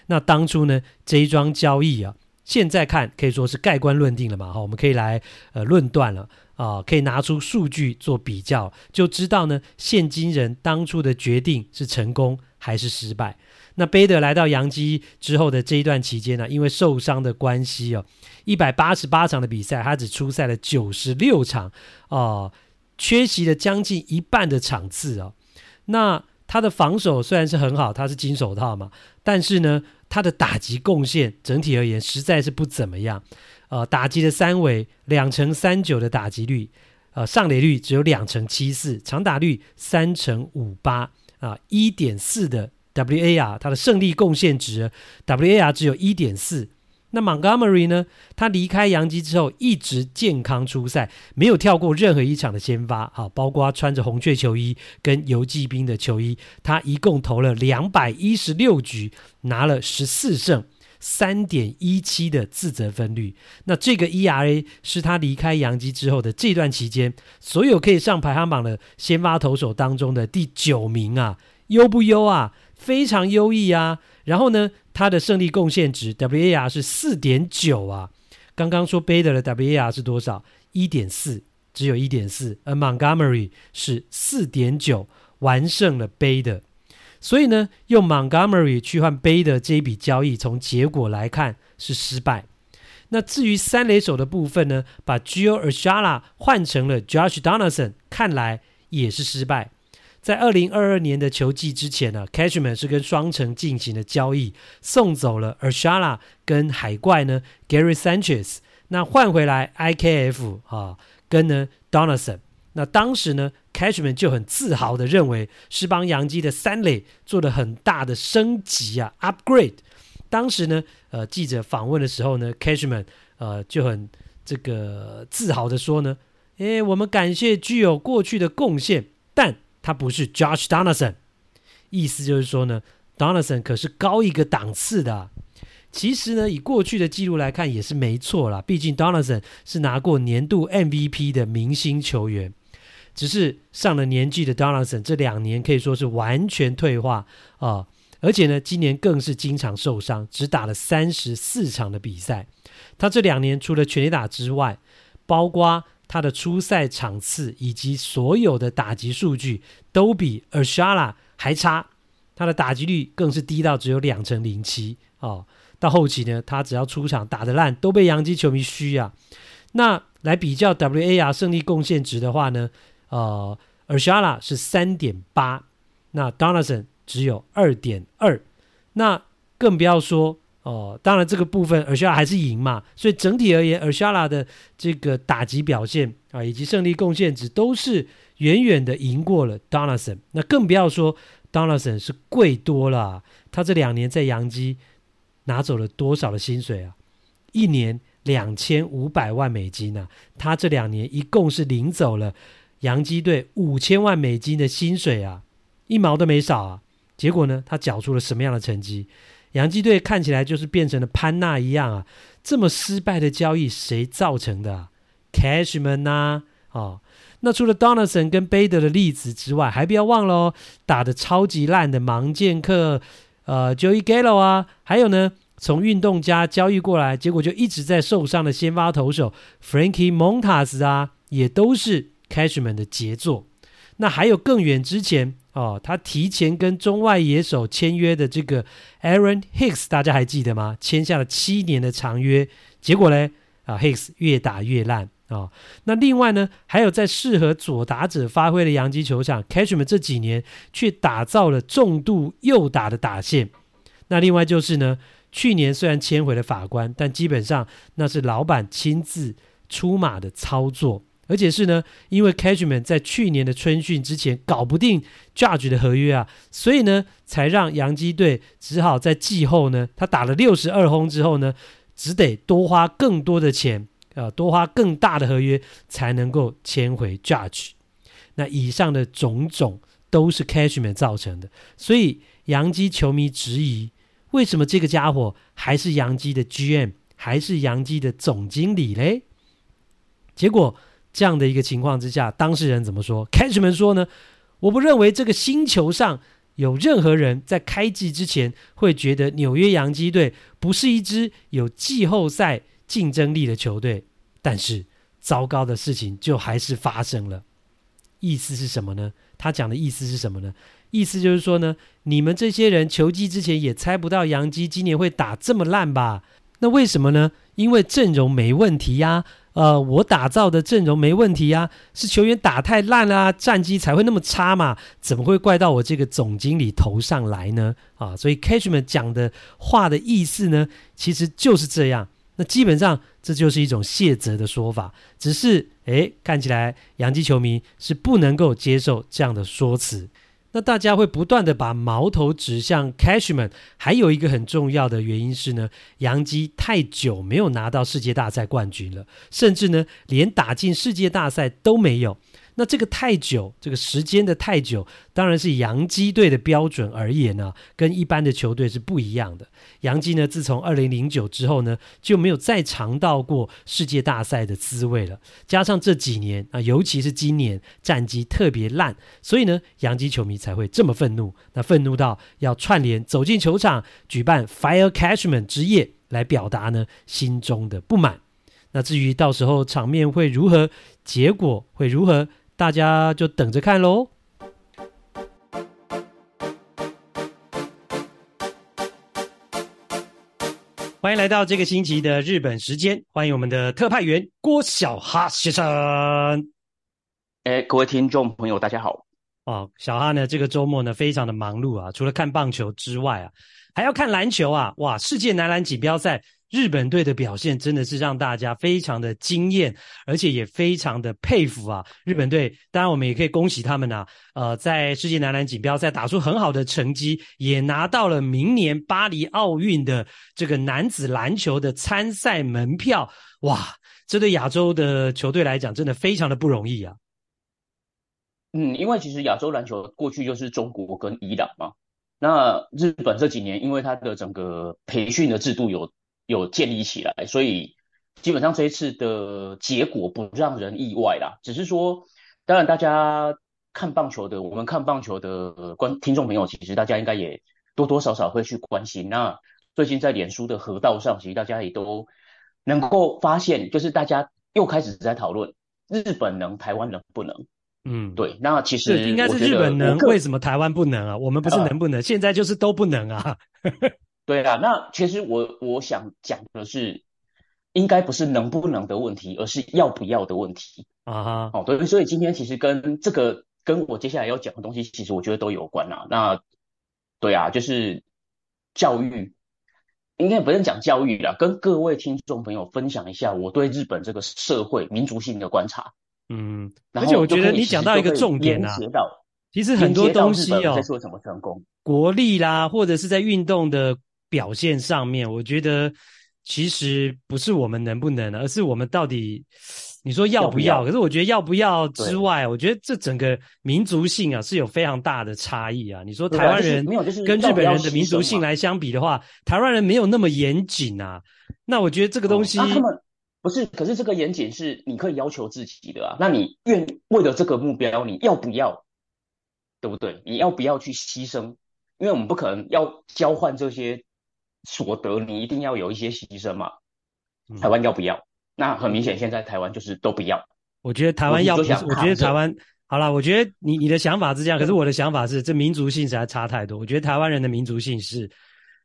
那当初呢，这一桩交易啊，现在看可以说是盖棺论定了嘛。哈，我们可以来呃论断了。啊、可以拿出数据做比较，就知道呢，现今人当初的决定是成功还是失败。那贝德来到洋基之后的这一段期间呢，因为受伤的关系哦，一百八十八场的比赛，他只出赛了九十六场，哦、缺席了将近一半的场次哦。那他的防守虽然是很好，他是金手套嘛，但是呢，他的打击贡献整体而言实在是不怎么样。呃，打击的三围两成三九的打击率，呃，上垒率只有两成七四，长打率三成五八啊，一点四的 WAR，他的胜利贡献值 WAR 只有一点四。那 Montgomery 呢？他离开洋基之后一直健康出赛，没有跳过任何一场的先发，好，包括他穿着红雀球衣跟游骑兵的球衣，他一共投了两百一十六局，拿了十四胜。三点一七的自责分率，那这个 ERA 是他离开洋基之后的这段期间，所有可以上排行榜的先发投手当中的第九名啊，优不优啊？非常优异啊！然后呢，他的胜利贡献值 WAR 是四点九啊。刚刚说 Bader 的 WAR 是多少？一点四，只有一点四，而 Montgomery 是四点九，完胜了 Bader。所以呢，用 Montgomery 去换 Bader 这一笔交易，从结果来看是失败。那至于三垒手的部分呢，把 Gio Urshela 换成了 Josh Donaldson，看来也是失败。在二零二二年的球季之前呢，Cashman 是跟双城进行了交易，送走了 Ershala 跟海怪呢 Gary Sanchez，那换回来 IKF 啊，跟呢 Donaldson。那当时呢，Cashman 就很自豪地认为是帮洋基的三垒做了很大的升级啊，upgrade。当时呢，呃，记者访问的时候呢，Cashman 呃就很这个自豪地说呢，诶，我们感谢具有过去的贡献，但他不是 Josh Donaldson。意思就是说呢，Donaldson 可是高一个档次的。其实呢，以过去的记录来看也是没错啦，毕竟 Donaldson 是拿过年度 MVP 的明星球员。只是上了年纪的 Donaldson 这两年可以说是完全退化啊、而且呢，今年更是经常受伤，只打了三十四场的比赛。他这两年除了全垒打之外，包括他的出赛场次以及所有的打击数据都比 Urshela 还差，他的打击率更是低到只有两成零七哦。到后期呢，他只要出场打得烂，都被洋基球迷嘘啊。那来比较 WAR 胜利贡献值的话呢？呃，Urshela 是三点八，那 Donaldson 只有二点二，那更不要说哦、当然这个部分 Urshela 还是赢嘛，所以整体而言，Urshela 的这个打击表现啊，以及胜利贡献值都是远远的赢过了 Donaldson。那更不要说 Donaldson 是贵多了、他这两年在洋基拿走了多少的薪水啊？一年两千五百万美金啊，他这两年一共是领走了。洋基队五千万美金的薪水啊，一毛都没少啊！结果呢，他缴出了什么样的成绩？洋基队看起来就是变成了潘纳一样啊！这么失败的交易，谁造成的啊？Cashman 呐、哦，那除了 Donaldson 跟 Bader 的例子之外，还不要忘了哦，打得超级烂的盲剑客，呃，Joey Gallo 啊，还有呢，从运动家交易过来，结果就一直在受伤的先发投手 Frankie Montas 啊，也都是。Cashman 的杰作，那还有更远之前哦，他提前跟中外野手签约的这个 Aaron Hicks，大家还记得吗？签下了七年的长约，结果呢，啊，Hicks 越打越烂啊、哦。那另外呢，还有在适合左打者发挥的洋基球场，Cashman 这几年却打造了重度右打的打线。那另外就是呢，去年虽然签回了法官，但基本上那是老板亲自出马的操作。而且是呢，因为 Cashman 在去年的春训之前搞不定 Judge 的合约啊，所以呢，才让洋基队只好在季后呢，他打了六十二轰之后呢，只得多花更多的钱，呃，多花更大的合约才能够签回 Judge。那以上的种种都是 Cashman 造成的，所以洋基球迷质疑，为什么这个家伙还是洋基的 GM，还是洋基的总经理嘞？结果。这样的一个情况之下，当事人怎么说？Catchman 说呢，我不认为这个星球上有任何人在开季之前会觉得纽约洋基队不是一支有季后赛竞争力的球队。但是糟糕的事情就还是发生了。意思是什么呢？他讲的意思是什么呢？意思就是说呢，你们这些人球季之前也猜不到洋基今年会打这么烂吧？那为什么呢？因为阵容没问题呀。呃，我打造的阵容没问题啊，是球员打太烂啦，战绩才会那么差嘛？怎么会怪到我这个总经理头上来呢？啊，所以 Cashman 讲的话的意思呢，其实就是这样。那基本上这就是一种卸责的说法，只是诶，看起来洋基球迷是不能够接受这样的说辞。那大家会不断的把矛头指向 Cashman，还有一个很重要的原因是呢，杨基太久没有拿到世界大赛冠军了，甚至呢，连打进世界大赛都没有。那这个太久，这个时间的太久，当然是洋基队的标准而言呢，跟一般的球队是不一样的。洋基呢，自从二零零九之后呢，就没有再尝到过世界大赛的滋味了。加上这几年啊，尤其是今年战绩特别烂，所以呢，洋基球迷才会这么愤怒。那愤怒到要串联走进球场，举办 Fire Cashman 之夜，来表达呢心中的不满。那至于到时候场面会如何，结果会如何？大家就等着看喽！欢迎来到这个星期的日本时间，欢迎我们的特派员郭小哈先生。哎，各位听众朋友，大家好！哦，小哈呢，这个周末呢，非常的忙碌啊，除了看棒球之外啊，还要看篮球啊！哇，世界男篮锦标赛。日本队的表现真的是让大家非常的惊艳，而且也非常的佩服啊！日本队，当然我们也可以恭喜他们呐、啊，呃，在世界男篮锦标赛打出很好的成绩，也拿到了明年巴黎奥运的这个男子篮球的参赛门票。哇，这对亚洲的球队来讲，真的非常的不容易啊！嗯，因为其实亚洲篮球过去就是中国跟伊朗嘛，那日本这几年因为它的整个培训的制度有。有建立起来，所以基本上这一次的结果不让人意外啦。只是说，当然大家看棒球的，我们看棒球的观听众朋友，其实大家应该也多多少少会去关心。那最近在脸书的河道上，其实大家也都能够发现，就是大家又开始在讨论日本能，台湾能不能？嗯，对。那其实应该是日本能，为什么台湾不能啊？我们不是能不能，呃、现在就是都不能啊。对啊，那其实我我想讲的是，应该不是能不能的问题，而是要不要的问题啊。哦，对，所以今天其实跟这个跟我接下来要讲的东西，其实我觉得都有关啊。那对啊，就是教育，应该不用讲教育了，跟各位听众朋友分享一下我对日本这个社会民族性的观察。嗯，而且我觉得你讲到一个重点啊，其实很多东西哦，在说什么成功，国力啦，或者是在运动的。表现上面，我觉得其实不是我们能不能，而是我们到底你说要不要？可是我觉得要不要之外，我觉得这整个民族性啊是有非常大的差异啊。你说台湾人跟日本人的民族性来相比的话，台湾人没有那么严谨啊。那我觉得这个东西，不是，可是这个严谨是你可以要求自己的啊。那你愿为了这个目标，你要不要？对不对？你要不要去牺牲？因为我们不可能要交换这些。所得你一定要有一些牺牲嘛？台湾要不要？嗯、那很明显，现在台湾就是都不要。我觉得台湾要不要，我觉得台湾好啦，我觉得你你的想法是这样，可是我的想法是，这民族性实在差太多。我觉得台湾人的民族性是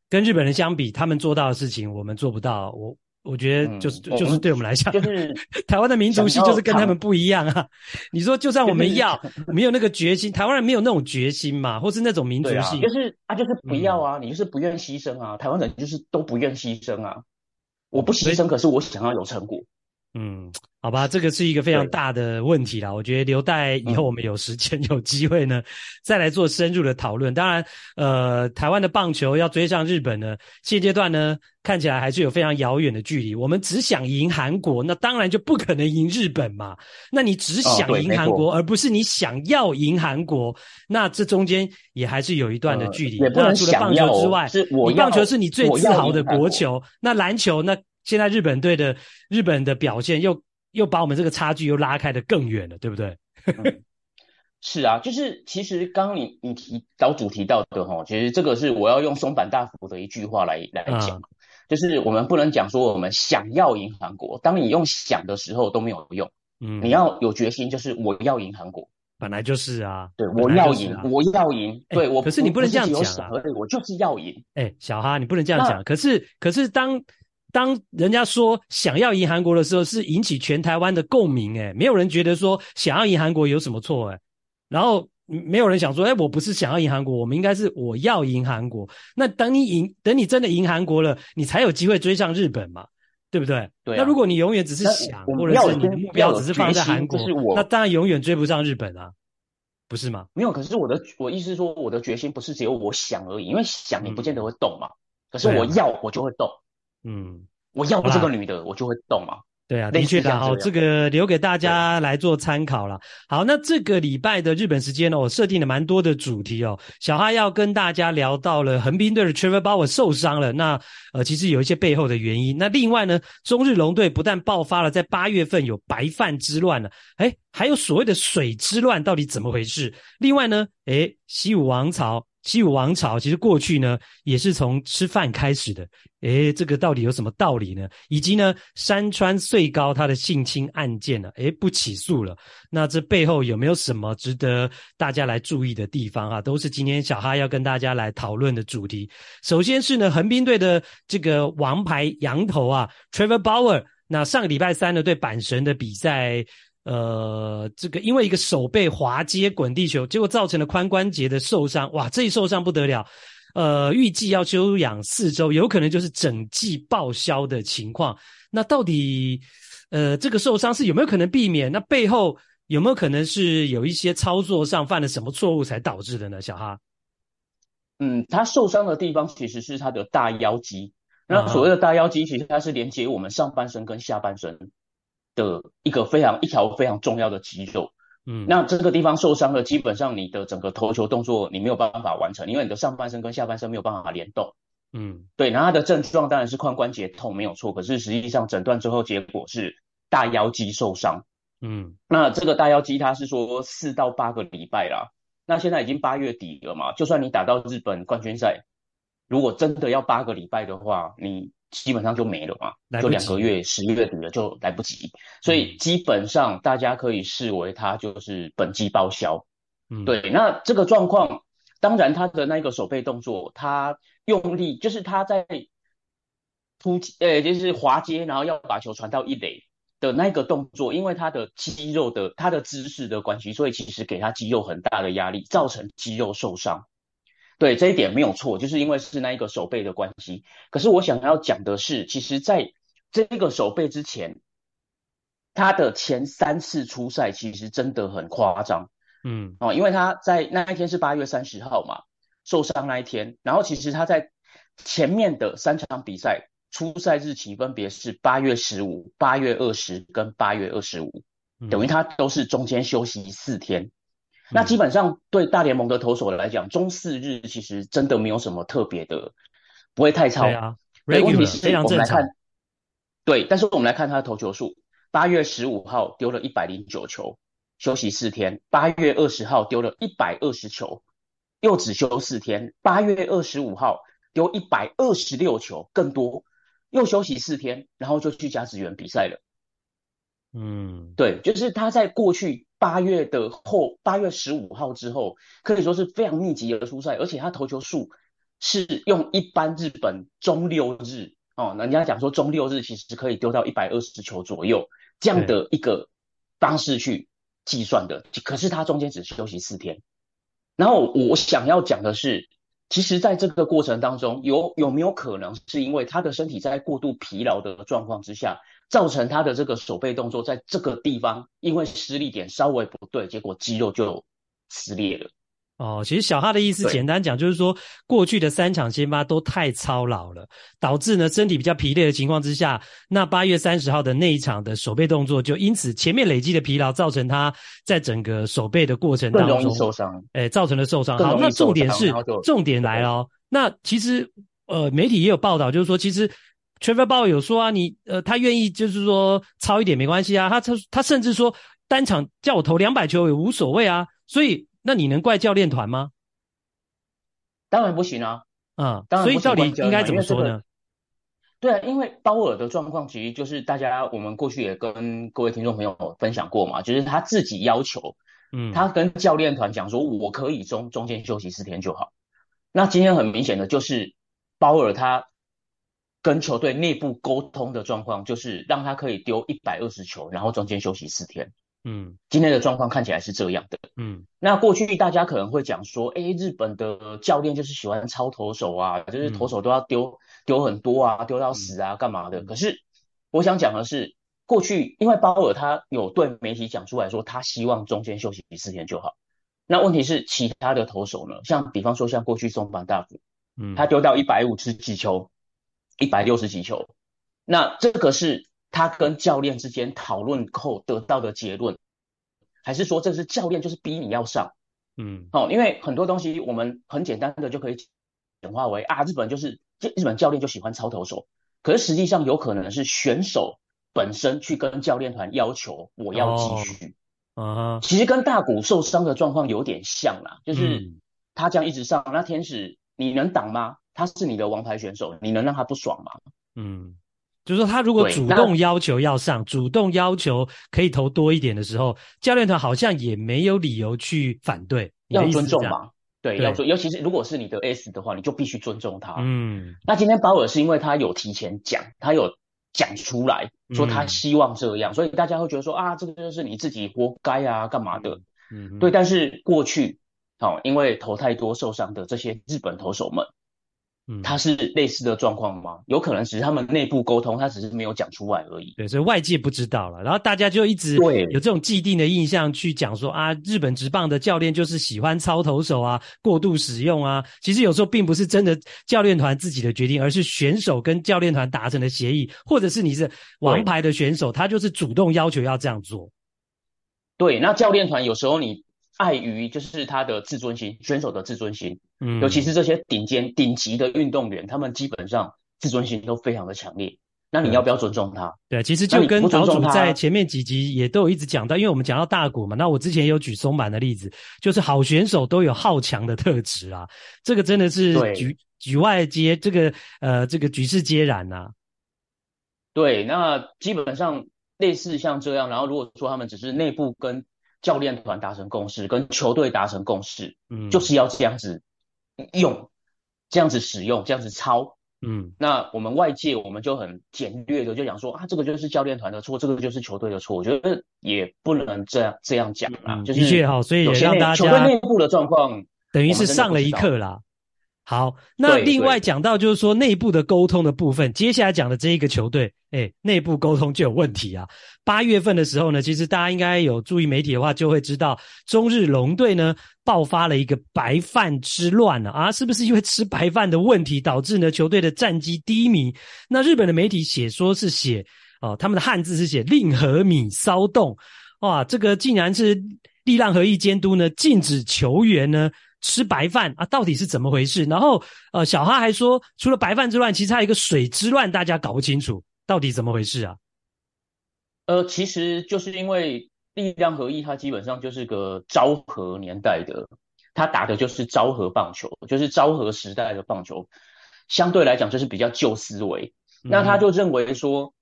跟日本人相比，他们做到的事情我们做不到。我我觉得就是、嗯、就是对我们来讲，就是台湾的民族性就是跟他们不一样啊。你说就算我们要 没有那个决心，台湾人没有那种决心嘛，或是那种民族性，啊就是啊，就是不要啊，嗯、你就是不愿牺牲啊。台湾人就是都不愿牺牲啊。我不牺牲，可是我想要有成果。嗯，好吧，这个是一个非常大的问题啦。我觉得留待以后我们有时间、有机会呢，再来做深入的讨论。当然，呃，台湾的棒球要追上日本呢，现阶段呢，看起来还是有非常遥远的距离。我们只想赢韩国，那当然就不可能赢日本嘛。那你只想赢韩国，而不是你想要赢韩国，那这中间也还是有一段的距离。那除了棒球之外，是你棒球是你最自豪的国球，那篮球那现在日本队的日本的表现又。又把我们这个差距又拉开的更远了，对不对？嗯、是啊，就是其实刚刚你你提岛主提到的哈，其实这个是我要用松坂大辅的一句话来来讲，嗯、就是我们不能讲说我们想要赢韩国，当你用想的时候都没有用，嗯，你要有决心，就是我要赢韩国，本来就是啊，对，我要赢，啊、我要赢，对我，可是你不能这样讲啊，我就是要赢，哎，小哈，你不能这样讲，可是可是当。当人家说想要赢韩国的时候，是引起全台湾的共鸣，诶，没有人觉得说想要赢韩国有什么错，诶，然后没有人想说，诶，我不是想要赢韩国，我们应该是我要赢韩国。那等你赢，等你真的赢韩国了，你才有机会追上日本嘛，对不对？对啊。那如果你永远只是想，或者是你的目标只是放在韩国，那当然永远追不上日本啊，不是吗？没有，可是我的我意思是说，我的决心不是只有我想而已，因为想你不见得会动嘛，嗯，可是我要我就会动。嗯，我要这个女的，我就会动嘛。对啊，的确的，好，这个留给大家来做参考了。好，那这个礼拜的日本时间呢，我设定了蛮多的主题哦。小哈要跟大家聊到了横滨队的 Trevor Bauer 受伤了，那呃，其实有一些背后的原因。那另外呢，中日龙队不但爆发了在八月份有白饭之乱了，诶，还有所谓的水之乱，到底怎么回事？另外呢，诶，西武王朝。西武王朝其实过去呢也是从吃饭开始的，诶，这个到底有什么道理呢？以及呢，山川穗高他的性侵案件呢，诶，不起诉了，那这背后有没有什么值得大家来注意的地方啊？都是今天小哈要跟大家来讨论的主题。首先是呢，横滨队的这个王牌洋头啊，Trevor Bauer，那上个礼拜三呢对阪神的比赛。呃，这个因为一个手背滑接滚地球，结果造成了髋关节的受伤。哇，这一受伤不得了。呃，预计要休养四周，有可能就是整季报销的情况。那到底，呃，这个受伤是有没有可能避免？那背后有没有可能是有一些操作上犯了什么错误才导致的呢？小哈，嗯，他受伤的地方其实是他的大腰肌。那所谓的大腰肌，其实它是连接我们上半身跟下半身。的一个非常一条非常重要的肌肉，嗯，那这个地方受伤了，基本上你的整个投球动作你没有办法完成，因为你的上半身跟下半身没有办法联动，嗯，对，然后它的症状当然是髋关节痛没有错，可是实际上诊断之后结果是大腰肌受伤，嗯，那这个大腰肌它是说四到八个礼拜啦，那现在已经八月底了嘛，就算你打到日本冠军赛，如果真的要八个礼拜的话，你。基本上就没了嘛，就两个月，十月底了就来不及，所以基本上大家可以视为它就是本季报销。嗯，对，那这个状况，当然他的那个手背动作，他用力就是他在突击，呃，就是滑接，然后要把球传到一垒的那个动作，因为他的肌肉的他的姿势的关系，所以其实给他肌肉很大的压力，造成肌肉受伤。对，这一点没有错，就是因为是那一个手背的关系。可是我想要讲的是，其实在这个手背之前，他的前三次出赛其实真的很夸张。嗯，哦，因为他在那一天是八月三十号嘛，受伤那一天，然后其实他在前面的三场比赛出赛日期分别是八月十五、八月二十跟八月二十五，等于他都是中间休息四天。那基本上对大联盟的投手来讲，中四日其实真的没有什么特别的，不会太超。对啊，对，问题是我们来看，对，但是我们来看他的投球数，八月十五号丢了一百零九球，休息四天；八月二十号丢了一百二十球，又只休四天；八月二十五号丢一百二十六球，更多，又休息四天，然后就去甲子园比赛了。嗯，对，就是他在过去八月的后，八月十五号之后，可以说是非常密集的出赛，而且他投球数是用一般日本中六日哦，人家讲说中六日其实可以丢到一百二十球左右这样的一个方式去计算的，可是他中间只休息四天。然后我想要讲的是，其实在这个过程当中，有有没有可能是因为他的身体在过度疲劳的状况之下，造成他的这个手背动作在这个地方因为施力点稍微不对，结果肌肉就撕裂了。哦，其实小哈的意思简单讲就是说，过去的三场先发都太操劳了，导致呢身体比较疲累的情况之下，那八月三十号的那一场的手背动作就因此前面累积的疲劳，造成他在整个手背的过程当中受伤，哎，造成了受伤。好，那重点是重点来了哦，那其实呃媒体也有报道，就是说其实 Trevor Bauer 有说啊，你呃他愿意就是说操一点没关系啊，他他他甚至说单场叫我投两百球也无所谓啊，所以。那你能怪教练团吗？当然不行啊！啊、嗯，当然不行，所以到底应该怎么说呢？对啊，因为鲍尔的状况其实就是大家我们过去也跟各位听众朋友分享过嘛，就是他自己要求，嗯，他跟教练团讲说，我可以中中间休息四天就好。那今天很明显的就是鲍尔他跟球队内部沟通的状况，就是让他可以丢一百二十球，然后中间休息四天。嗯，今天的状况看起来是这样的。嗯，那过去大家可能会讲说，诶，日本的教练就是喜欢超投手啊，就是投手都要丢丢很多啊，丢到死啊，干嘛的？可是我想讲的是，过去因为鲍尔他有对媒体讲出来说，他希望中间休息四天就好。那问题是其他的投手呢？像比方说像过去松坂大辅，嗯，他丢到一百五十几球，一百六十几球，那这个是。他跟教练之间讨论后得到的结论，还是说这是教练就是逼你要上？嗯，哦，因为很多东西我们很简单的就可以简化为啊，日本就是日本教练就喜欢操投手，可是实际上有可能是选手本身去跟教练团要求我要继续。啊、哦，其实跟大谷受伤的状况有点像啦，就是他这样一直上，那天使你能挡吗？他是你的王牌选手，你能让他不爽吗？嗯。就是说，他如果主动要求要上，主动要求可以投多一点的时候，教练团好像也没有理由去反对，要尊重嘛？对，对要尊，尤其是如果是你的 S 的话，你就必须尊重他。嗯，那今天鲍尔是因为他有提前讲，他有讲出来说他希望这样，嗯、所以大家会觉得说啊，这个就是你自己活该啊，干嘛的？嗯，对。但是过去，好、哦，因为投太多受伤的这些日本投手们。他是类似的状况吗？有可能只是他们内部沟通，他只是没有讲出来而已。对，所以外界不知道了，然后大家就一直有这种既定的印象去讲说啊，日本职棒的教练就是喜欢操投手啊，过度使用啊。其实有时候并不是真的教练团自己的决定，而是选手跟教练团达成的协议，或者是你是王牌的选手，他就是主动要求要这样做。对，那教练团有时候你。碍于就是他的自尊心，选手的自尊心，嗯，尤其是这些顶尖顶级的运动员，他们基本上自尊心都非常的强烈。那你要不要尊重他？对，其实就跟岛主在前面几集也都有一直讲到，因为我们讲到大谷嘛，那我之前有举松坂的例子，就是好选手都有好强的特质啊，这个真的是举举外皆这个呃这个举世皆然呐、啊。对，那基本上类似像这样，然后如果说他们只是内部跟教练团达成共识，跟球队达成共识，嗯，就是要这样子用，这样子使用，这样子操，嗯，那我们外界我们就很简略的就讲说啊，这个就是教练团的错，这个就是球队的错，我觉得也不能这样这样讲啦，嗯、就是的确哈，所以也让大家球队内部的状况等于是上了一课啦。好，那另外讲到就是说内部的沟通的部分，接下来讲的这一个球队，诶，内部沟通就有问题啊。八月份的时候呢，其实大家应该有注意媒体的话，就会知道中日龙队呢爆发了一个白饭之乱了啊，啊，是不是因为吃白饭的问题导致呢球队的战绩低迷？那日本的媒体写说是写哦，他们的汉字是写令和米骚动，哇，这个竟然是力浪合意监督呢禁止球员呢。吃白饭啊，到底是怎么回事？然后，呃，小哈还说，除了白饭之乱，其实还有一个水之乱，大家搞不清楚到底怎么回事啊？呃，其实就是因为力量合一，它基本上就是个昭和年代的，他打的就是昭和棒球，就是昭和时代的棒球，相对来讲就是比较旧思维。嗯、那他就认为说，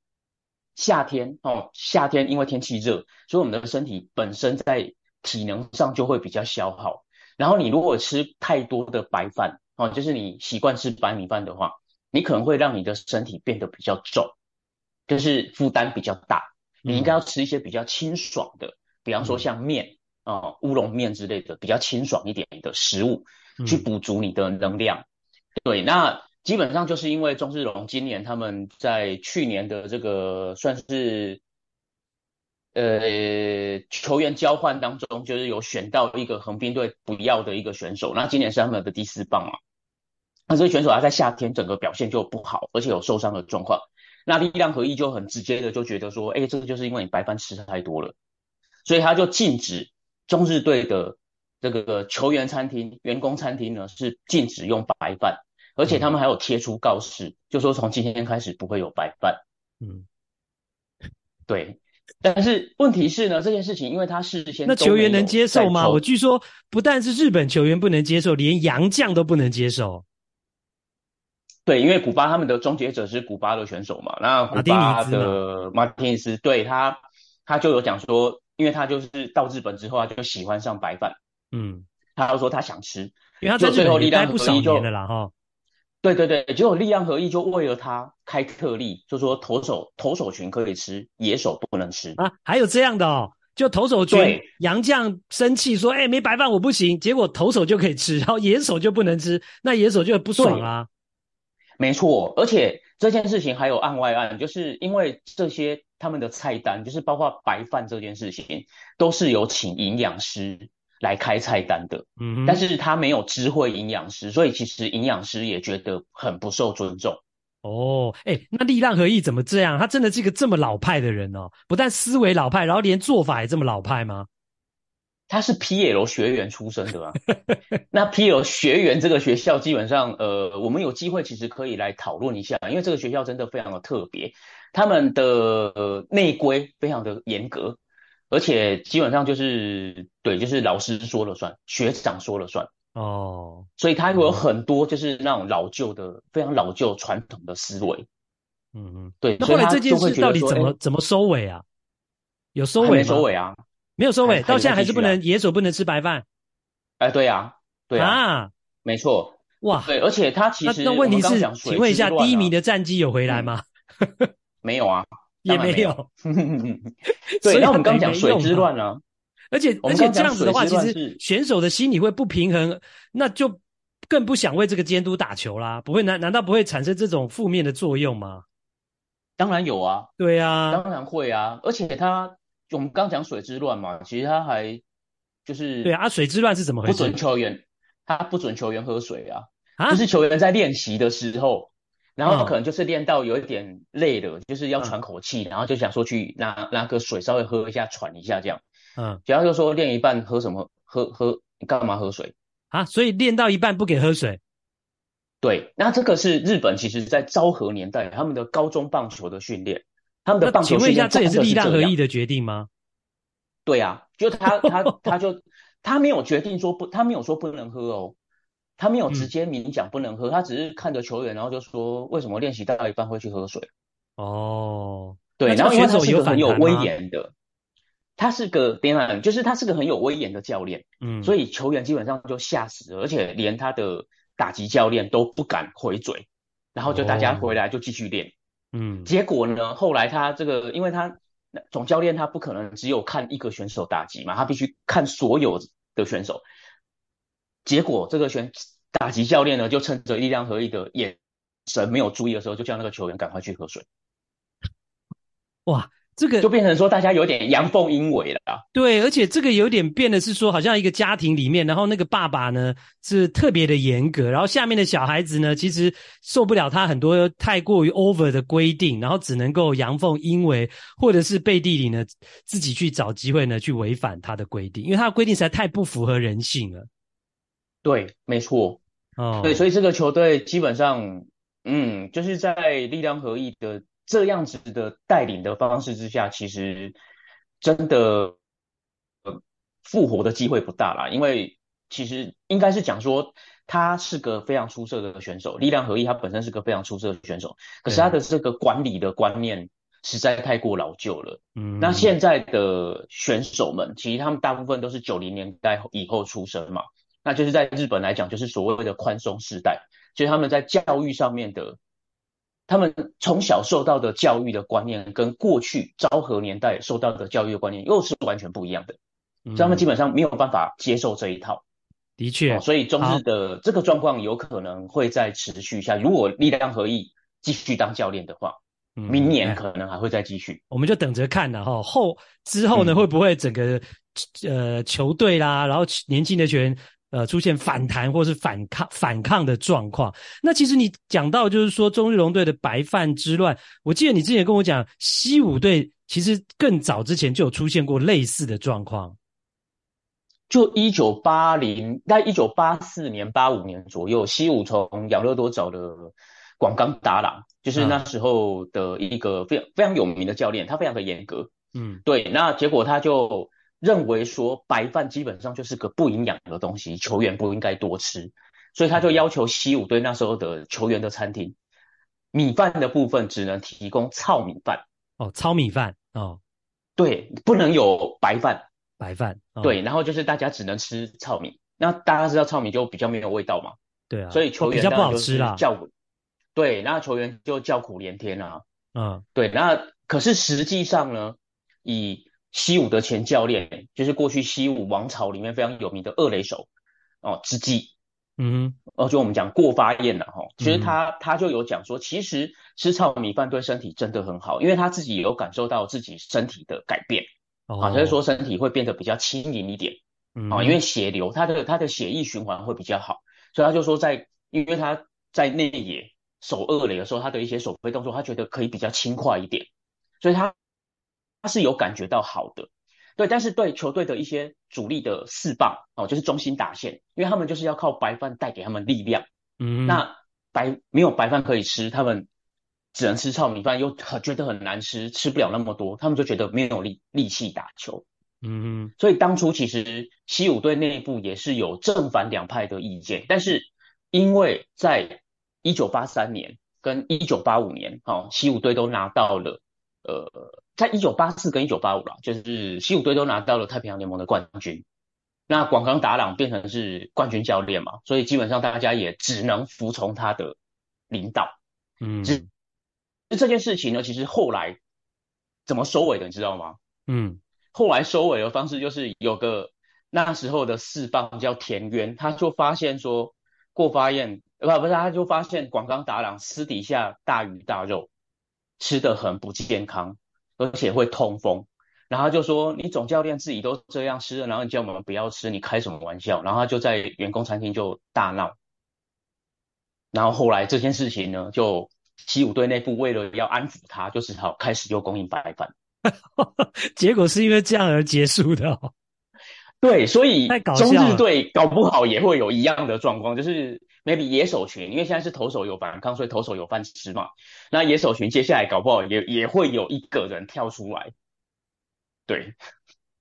夏天哦，夏天因为天气热，所以我们的身体本身在体能上就会比较消耗。然后你如果吃太多的白饭，哦，就是你习惯吃白米饭的话，你可能会让你的身体变得比较重，就是负担比较大。你应该要吃一些比较清爽的，比方说像面啊、哦、乌龙面之类的，比较清爽一点的食物。去补足你的能量。嗯、对，那基本上就是因为钟志龙今年他们在去年的这个算是呃球员交换当中，就是有选到一个横滨队不要的一个选手，那今年是他们的第四棒嘛。那这个选手他在夏天整个表现就不好，而且有受伤的状况。那力量合一就很直接的就觉得说，哎，这个就是因为你白饭吃太多了，所以他就禁止中日队的这个球员餐厅、员工餐厅呢是禁止用白饭，而且他们还有贴出告示，嗯、就说从今天开始不会有白饭。嗯，对。但是问题是呢，这件事情因为他事先，那球员能接受吗？我据说不但是日本球员不能接受，连洋将都不能接受。对，因为古巴他们的终结者是古巴的选手嘛，那古巴的马丁尼斯，对他，他就有讲说，因为他就是到日本之后，他就喜欢上白饭，嗯，他就说他想吃，因为他在最后力量合一就了哈，对对对，结果力量合一就为了他开特例，就说投手投手群可以吃，野手不能吃。啊，还有这样的哦，就投手群杨绛生气说，哎，没白饭我不行，结果投手就可以吃，然后野手就不能吃，那野手就很不爽啊。没错，而且这件事情还有案外案，就是因为这些他们的菜单，就是包括白饭这件事情，都是有请营养师来开菜单的。嗯，但是他没有知会营养师，所以其实营养师也觉得很不受尊重。哦，哎，那力浪合一怎么这样？他真的是一个这么老派的人哦，不但思维老派，然后连做法也这么老派吗？他是 PL 学员出身的啊？那 PL 学员这个学校基本上，呃，我们有机会其实可以来讨论一下，因为这个学校真的非常的特别，他们的呃内规非常的严格，而且基本上就是对，就是老师说了算，学长说了算哦，所以他会有很多就是那种老旧的、非常老旧传统的思维。嗯嗯，对。那后来这件事到底怎么怎么收尾啊？有收尾？没收尾啊。没有收尾，到现在还是不能野手不能吃白饭。哎，对呀，对啊，没错，哇，对，而且他其实那问题是，请问一下，第一名的战绩有回来吗？没有啊，也没有。对，那我们刚讲水之乱啊，而且而且这样子的话，其实选手的心理会不平衡，那就更不想为这个监督打球啦。不会难难道不会产生这种负面的作用吗？当然有啊，对啊，当然会啊，而且他。就我们刚讲水之乱嘛，其实他还就是对啊，水之乱是怎么回事？不准球员，他不准球员喝水啊，啊就是球员在练习的时候，然后可能就是练到有一点累了，嗯、就是要喘口气，然后就想说去拿拿个水稍微喝一下，喘一下这样。嗯，然后就说练一半喝什么？喝喝你干嘛喝水啊？所以练到一半不给喝水。对，那这个是日本其实在昭和年代他们的高中棒球的训练。他们的棒球训练，请问一下，这也是力量合一的决定吗？对啊，就他他他就 他没有决定说不，他没有说不能喝哦，他没有直接明讲不能喝，嗯、他只是看着球员，然后就说为什么练习到一半会去喝水？哦，对，然后选手有很有威严的，他是个点啊，就是他是个很有威严的教练，嗯，所以球员基本上就吓死了，而且连他的打击教练都不敢回嘴，然后就大家回来就继续练。哦嗯，结果呢？后来他这个，因为他总教练他不可能只有看一个选手打击嘛，他必须看所有的选手。结果这个选打击教练呢，就趁着力量合一的眼神没有注意的时候，就叫那个球员赶快去喝水。哇！这个就变成说，大家有点阳奉阴违了啊。对，而且这个有点变的是说，好像一个家庭里面，然后那个爸爸呢是特别的严格，然后下面的小孩子呢，其实受不了他很多太过于 over 的规定，然后只能够阳奉阴违，或者是背地里呢自己去找机会呢去违反他的规定，因为他的规定实在太不符合人性了。对，没错。哦，对，所以这个球队基本上，嗯，就是在力量合一的。这样子的带领的方式之下，其实真的呃复活的机会不大啦。因为其实应该是讲说，他是个非常出色的选手，力量合一他本身是个非常出色的选手，可是他的这个管理的观念实在太过老旧了。嗯，那现在的选手们，其实他们大部分都是九零年代以后出生嘛，那就是在日本来讲，就是所谓的宽松世代，就是他们在教育上面的。他们从小受到的教育的观念，跟过去昭和年代受到的教育的观念又是完全不一样的，所以他们基本上没有办法接受这一套。的确，哦，所以中日的这个状况有可能会再持续下。如果力量合一继续当教练的话，嗯，明年可能还会再继续。我们就等着看了哈。后之后呢，会不会整个呃球队啦，然后年轻的球员呃出现反弹或是反抗反抗的状况？那其实你讲到就是说中日龙队的白饭之乱，我记得你之前跟我讲西武队其实更早之前就有出现过类似的状况。就一九八零，在一九八四年、八五年左右，西武从养乐多找的广冈达朗，就是那时候的一个非常非常有名的教练，他非常的严格。嗯，对。那结果他就认为说，白饭基本上就是个不营养的东西，球员不应该多吃，所以他就要求西武队那时候的球员的餐厅，米饭的部分只能提供糙米饭。哦，糙米饭哦，对，不能有白饭。白饭、哦、对，然后就是大家只能吃糙米，那大家知道糙米就比较没有味道嘛，对啊，所以球员当然就是叫苦，对，那球员就叫苦连天啊，嗯，对，那可是实际上呢，以西武的前教练，就是过去西武王朝里面非常有名的二垒手哦之际，嗯，哦，就我们讲过发燕了哈，其实他、嗯、他就有讲说，其实吃糙米饭对身体真的很好，因为他自己也有感受到自己身体的改变。啊，就是说身体会变得比较轻盈一点，啊，因为血流，他的他的血液循环会比较好，所以他就说在，因为他在内野守二垒的时候，他的一些守备动作，他觉得可以比较轻快一点，所以他他是有感觉到好的，对，但是对球队的一些主力的四棒哦，就是中心打线，因为他们就是要靠白饭带给他们力量，嗯，那白没有白饭可以吃，他们。只能吃糙米饭，又很觉得很难吃，吃不了那么多，他们就觉得没有力力气打球。嗯哼，所以当初其实西武队内部也是有正反两派的意见，但是因为在一九八三年跟一九八五年，哦，西武队都拿到了，呃，在一九八四跟一九八五啦，就是西武队都拿到了太平洋联盟的冠军，那广冈达朗变成是冠军教练嘛，所以基本上大家也只能服从他的领导。嗯。这件事情呢，其实后来怎么收尾的，你知道吗？嗯，后来收尾的方式就是有个那时候的四棒叫田渊，他就发现说过发燕，不不是，他就发现广冈达朗私底下大鱼大肉吃的很不健康，而且会痛风，然后他就说你总教练自己都这样吃了，然后你叫我们不要吃，你开什么玩笑？然后他就在员工餐厅就大闹，然后后来这件事情呢就。西武队内部为了要安抚他，就只好开始又供应白饭，结果是因为这样而结束的哦。对，所以中日队搞不好也会有一样的状况，就是 maybe 野手群，因为现在是投手有反抗，所以投手有饭吃嘛。那野手群接下来搞不好也也会有一个人跳出来。对，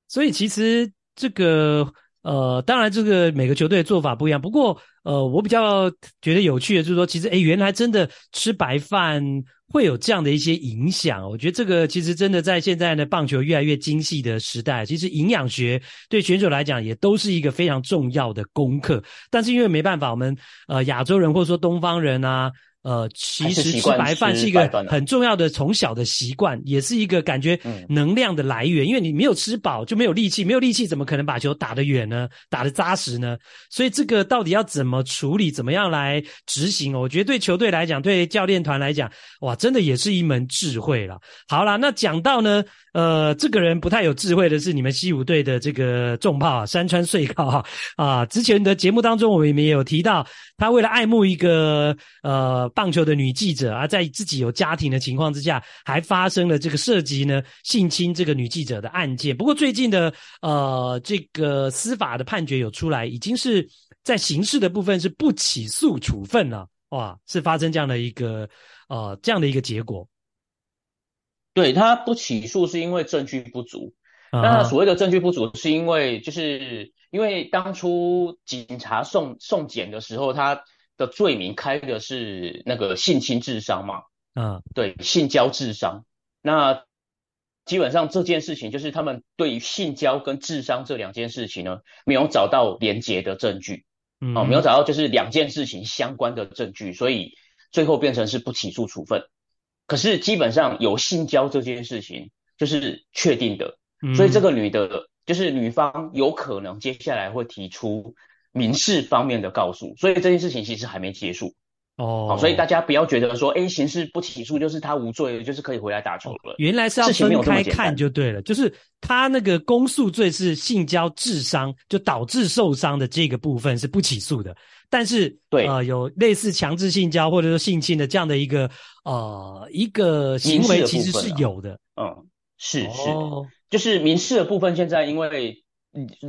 所以其实这个。呃，当然，这个每个球队的做法不一样。不过，呃，我比较觉得有趣的就是说，其实，诶，原来真的吃白饭会有这样的一些影响。我觉得这个其实真的在现在的棒球越来越精细的时代，其实营养学对选手来讲也都是一个非常重要的功课。但是因为没办法，我们呃亚洲人或者说东方人啊。呃，其实吃白饭是一个很重要的从小的习惯，也是一个感觉能量的来源。因为你没有吃饱，就没有力气，没有力气怎么可能把球打得远呢？打得扎实呢？所以这个到底要怎么处理，怎么样来执行？我觉得对球队来讲，对教练团来讲，哇，真的也是一门智慧了。好啦，那讲到呢。呃，这个人不太有智慧的是你们西武队的这个重炮，山川穗高哈啊。之前的节目当中，我们也有提到，他为了爱慕一个呃棒球的女记者，而在自己有家庭的情况之下，还发生了这个涉及呢性侵这个女记者的案件。不过最近的呃这个司法的判决有出来，已经是在刑事的部分是不起诉处分了，哇，是发生这样的一个呃这样的一个结果。对，他不起诉是因为证据不足，那所谓的证据不足是因为就是因为当初警察送送检的时候，他的罪名开的是那个性侵致伤嘛，嗯，对，性交致伤，那基本上这件事情就是他们对于性交跟智商这两件事情呢，没有找到连结的证据，嗯，哦，没有找到就是两件事情相关的证据，所以最后变成是不起诉处分。可是基本上有性交这件事情就是确定的，所以这个女的，就是女方有可能接下来会提出民事方面的告诉，所以这件事情其实还没结束。哦，好，所以大家不要觉得说，哎，刑事不起诉就是他无罪，就是可以回来打球了。原来是要分开看就对了，就是他那个公诉罪是性交致伤，就导致受伤的这个部分是不起诉的。但是，对，呃，有类似强制性交或者说性侵的这样的一个呃一个行为，其实是有的。嗯，是是，哦，就是民事的部分，现在因为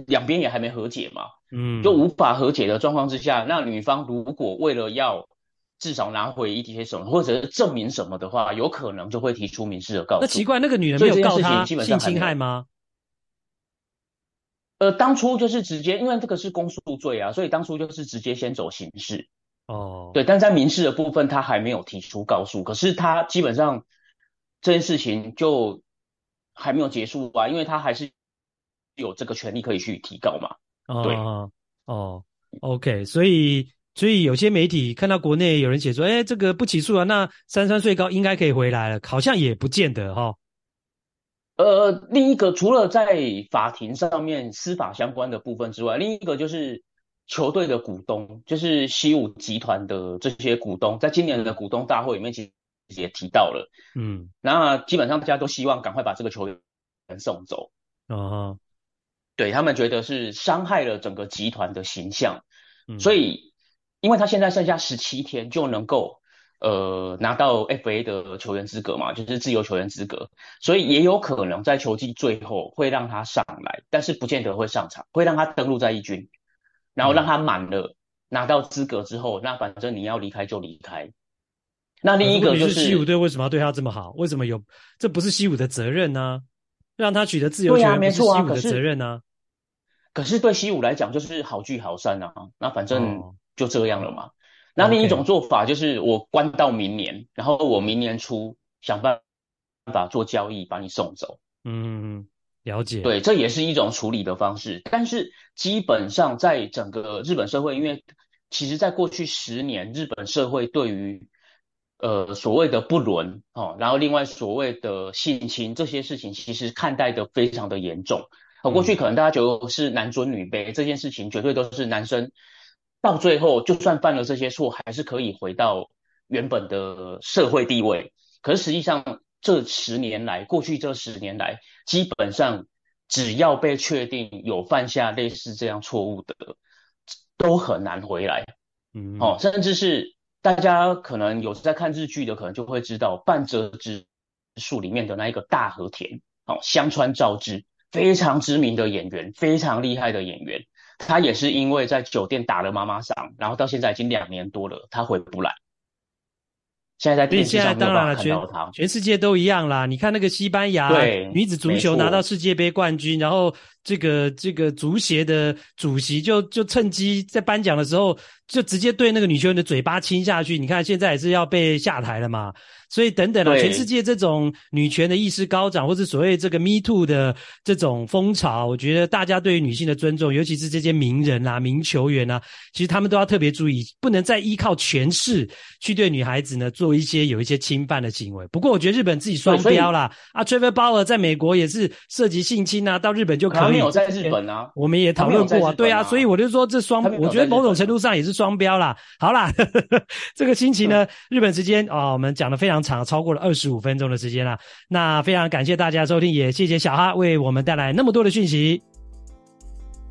两边也还没和解嘛，嗯，就无法和解的状况之下，那女方如果为了要至少拿回一些什么，或者是证明什么的话，有可能就会提出民事的告诉。那奇怪，那个女人没有告他性侵害吗？呃，当初就是直接，因为这个是公诉罪啊，所以当初就是直接先走刑事。哦，对，但在民事的部分，他还没有提出告诉。可是他基本上这件事情就还没有结束啊，因为他还是有这个权利可以去提告嘛。哦、对，哦，OK，所以。所以有些媒体看到国内有人写说，哎，这个不起诉啊，那三三岁高应该可以回来了，好像也不见得哈、哦。呃，另一个除了在法庭上面司法相关的部分之外，另一个就是球队的股东，就是西武集团的这些股东，在今年的股东大会里面其实也提到了，嗯，那基本上大家都希望赶快把这个球员送走，啊、哦，对，他们觉得是伤害了整个集团的形象，嗯、所以。因为他现在剩下十七天就能够，呃，拿到 FA 的球员资格嘛，就是自由球员资格，所以也有可能在球季最后会让他上来，但是不见得会上场，会让他登录在一军，然后让他满了、嗯、拿到资格之后，那反正你要离开就离开。那另一个就是，是西武队为什么要对他这么好？为什么有？这不是西武的责任呢、啊？让他取得自由球员不是西武的责任呢、啊？可是对西武来讲就是好聚好散啊，那反正。哦就这样了嘛。那另一种做法就是我关到明年.然后我明年初想办法做交易把你送走。嗯，了解。对，这也是一种处理的方式。但是基本上在整个日本社会，因为其实在过去十年，日本社会对于呃所谓的不伦哦，然后另外所谓的性侵这些事情，其实看待的非常的严重。哦，过去可能大家觉得是男尊女卑，这件事情绝对都是男生。到最后，就算犯了这些错，还是可以回到原本的社会地位。可是实际上，这十年来，过去这十年来，基本上只要被确定有犯下类似这样错误的，都很难回来。嗯，哦，甚至是大家可能有在看日剧的，可能就会知道半泽直树里面的那一个大和田，哦，香川照之，非常知名的演员，非常厉害的演员。他也是因为在酒店打了妈妈桑，然后到现在已经两年多了，他回不来。现在在电视上没有办法看到他。全世界都一样啦，你看那个西班牙女子足球拿到世界杯冠军，然后这个这个足协的主席就就趁机在颁奖的时候就直接对那个女球员的嘴巴亲下去。你看现在也是要被下台了嘛。所以等等啊，全世界这种女权的意识高涨，或是所谓这个 Me Too 的这种风潮，我觉得大家对于女性的尊重，尤其是这些名人啊、名球员啊，其实他们都要特别注意，不能再依靠权势去对女孩子呢做一些有一些侵犯的行为。不过我觉得日本自己双标啦，啊，Trevor Bauer 在美国也是涉及性侵啊，到日本就可以。他没有在日本啊，我们也讨论过啊，啊，对啊，所以我就说这双，我觉得某种程度上也是双标啦。好啦，呵呵呵这个星期呢，嗯、日本时间啊、哦，我们讲的非常。长超过了二十五分钟的时间了，那非常感谢大家收听，也谢谢小哈为我们带来那么多的讯息。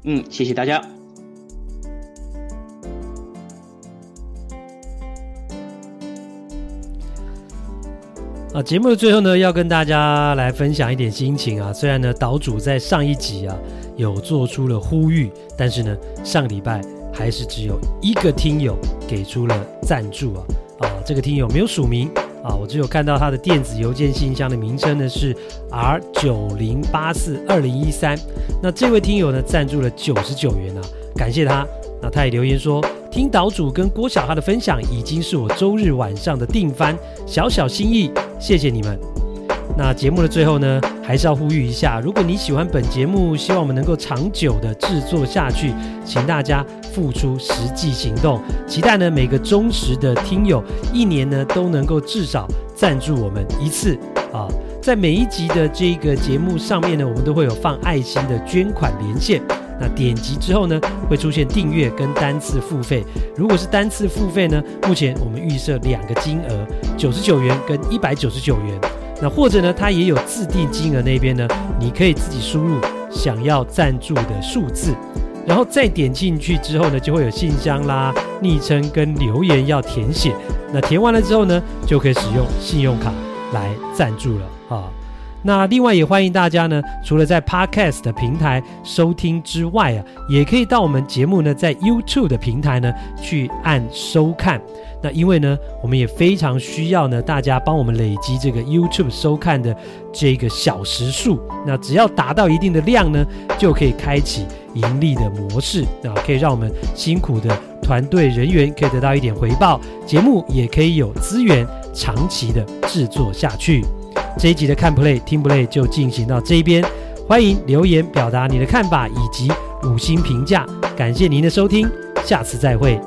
嗯，谢谢大家。啊，节目的最后呢，要跟大家来分享一点心情啊。虽然呢，岛主在上一集啊有做出了呼吁，但是呢，上礼拜还是只有一个听友给出了赞助啊。啊，这个听友没有署名。啊，我只有看到他的电子邮件信箱的名称呢是 R 九零八四二零一三。那这位听友呢赞助了九十九元啊，感谢他。那他也留言说，听岛主跟郭小哈的分享已经是我周日晚上的定番，小小心意，谢谢你们。那节目的最后呢，还是要呼吁一下，如果你喜欢本节目，希望我们能够长久的制作下去，请大家。付出实际行动，期待呢每个忠实的听友一年呢都能够至少赞助我们一次啊！在每一集的这个节目上面呢，我们都会有放爱心的捐款连线。那点击之后呢，会出现订阅跟单次付费。如果是单次付费呢，目前我们预设两个金额，九十九元跟一百九十九元。那或者呢，它也有自定金额那边呢，你可以自己输入想要赞助的数字，然后再点进去之后呢，就会有信箱啦、昵称跟留言要填写。那填完了之后呢，就可以使用信用卡来赞助了啊。那另外也欢迎大家呢，除了在 Podcast 的平台收听之外啊，也可以到我们节目呢在 YouTube 的平台呢去按收看。那因为呢，我们也非常需要呢大家帮我们累积这个 YouTube 收看的这个小时数。那只要达到一定的量呢，就可以开启盈利的模式，啊可以让我们辛苦的团队人员可以得到一点回报，节目也可以有资源长期的制作下去。这一集的看 play 听 play 就进行到这一边，欢迎留言表达你的看法以及五星评价，感谢您的收听，下次再会。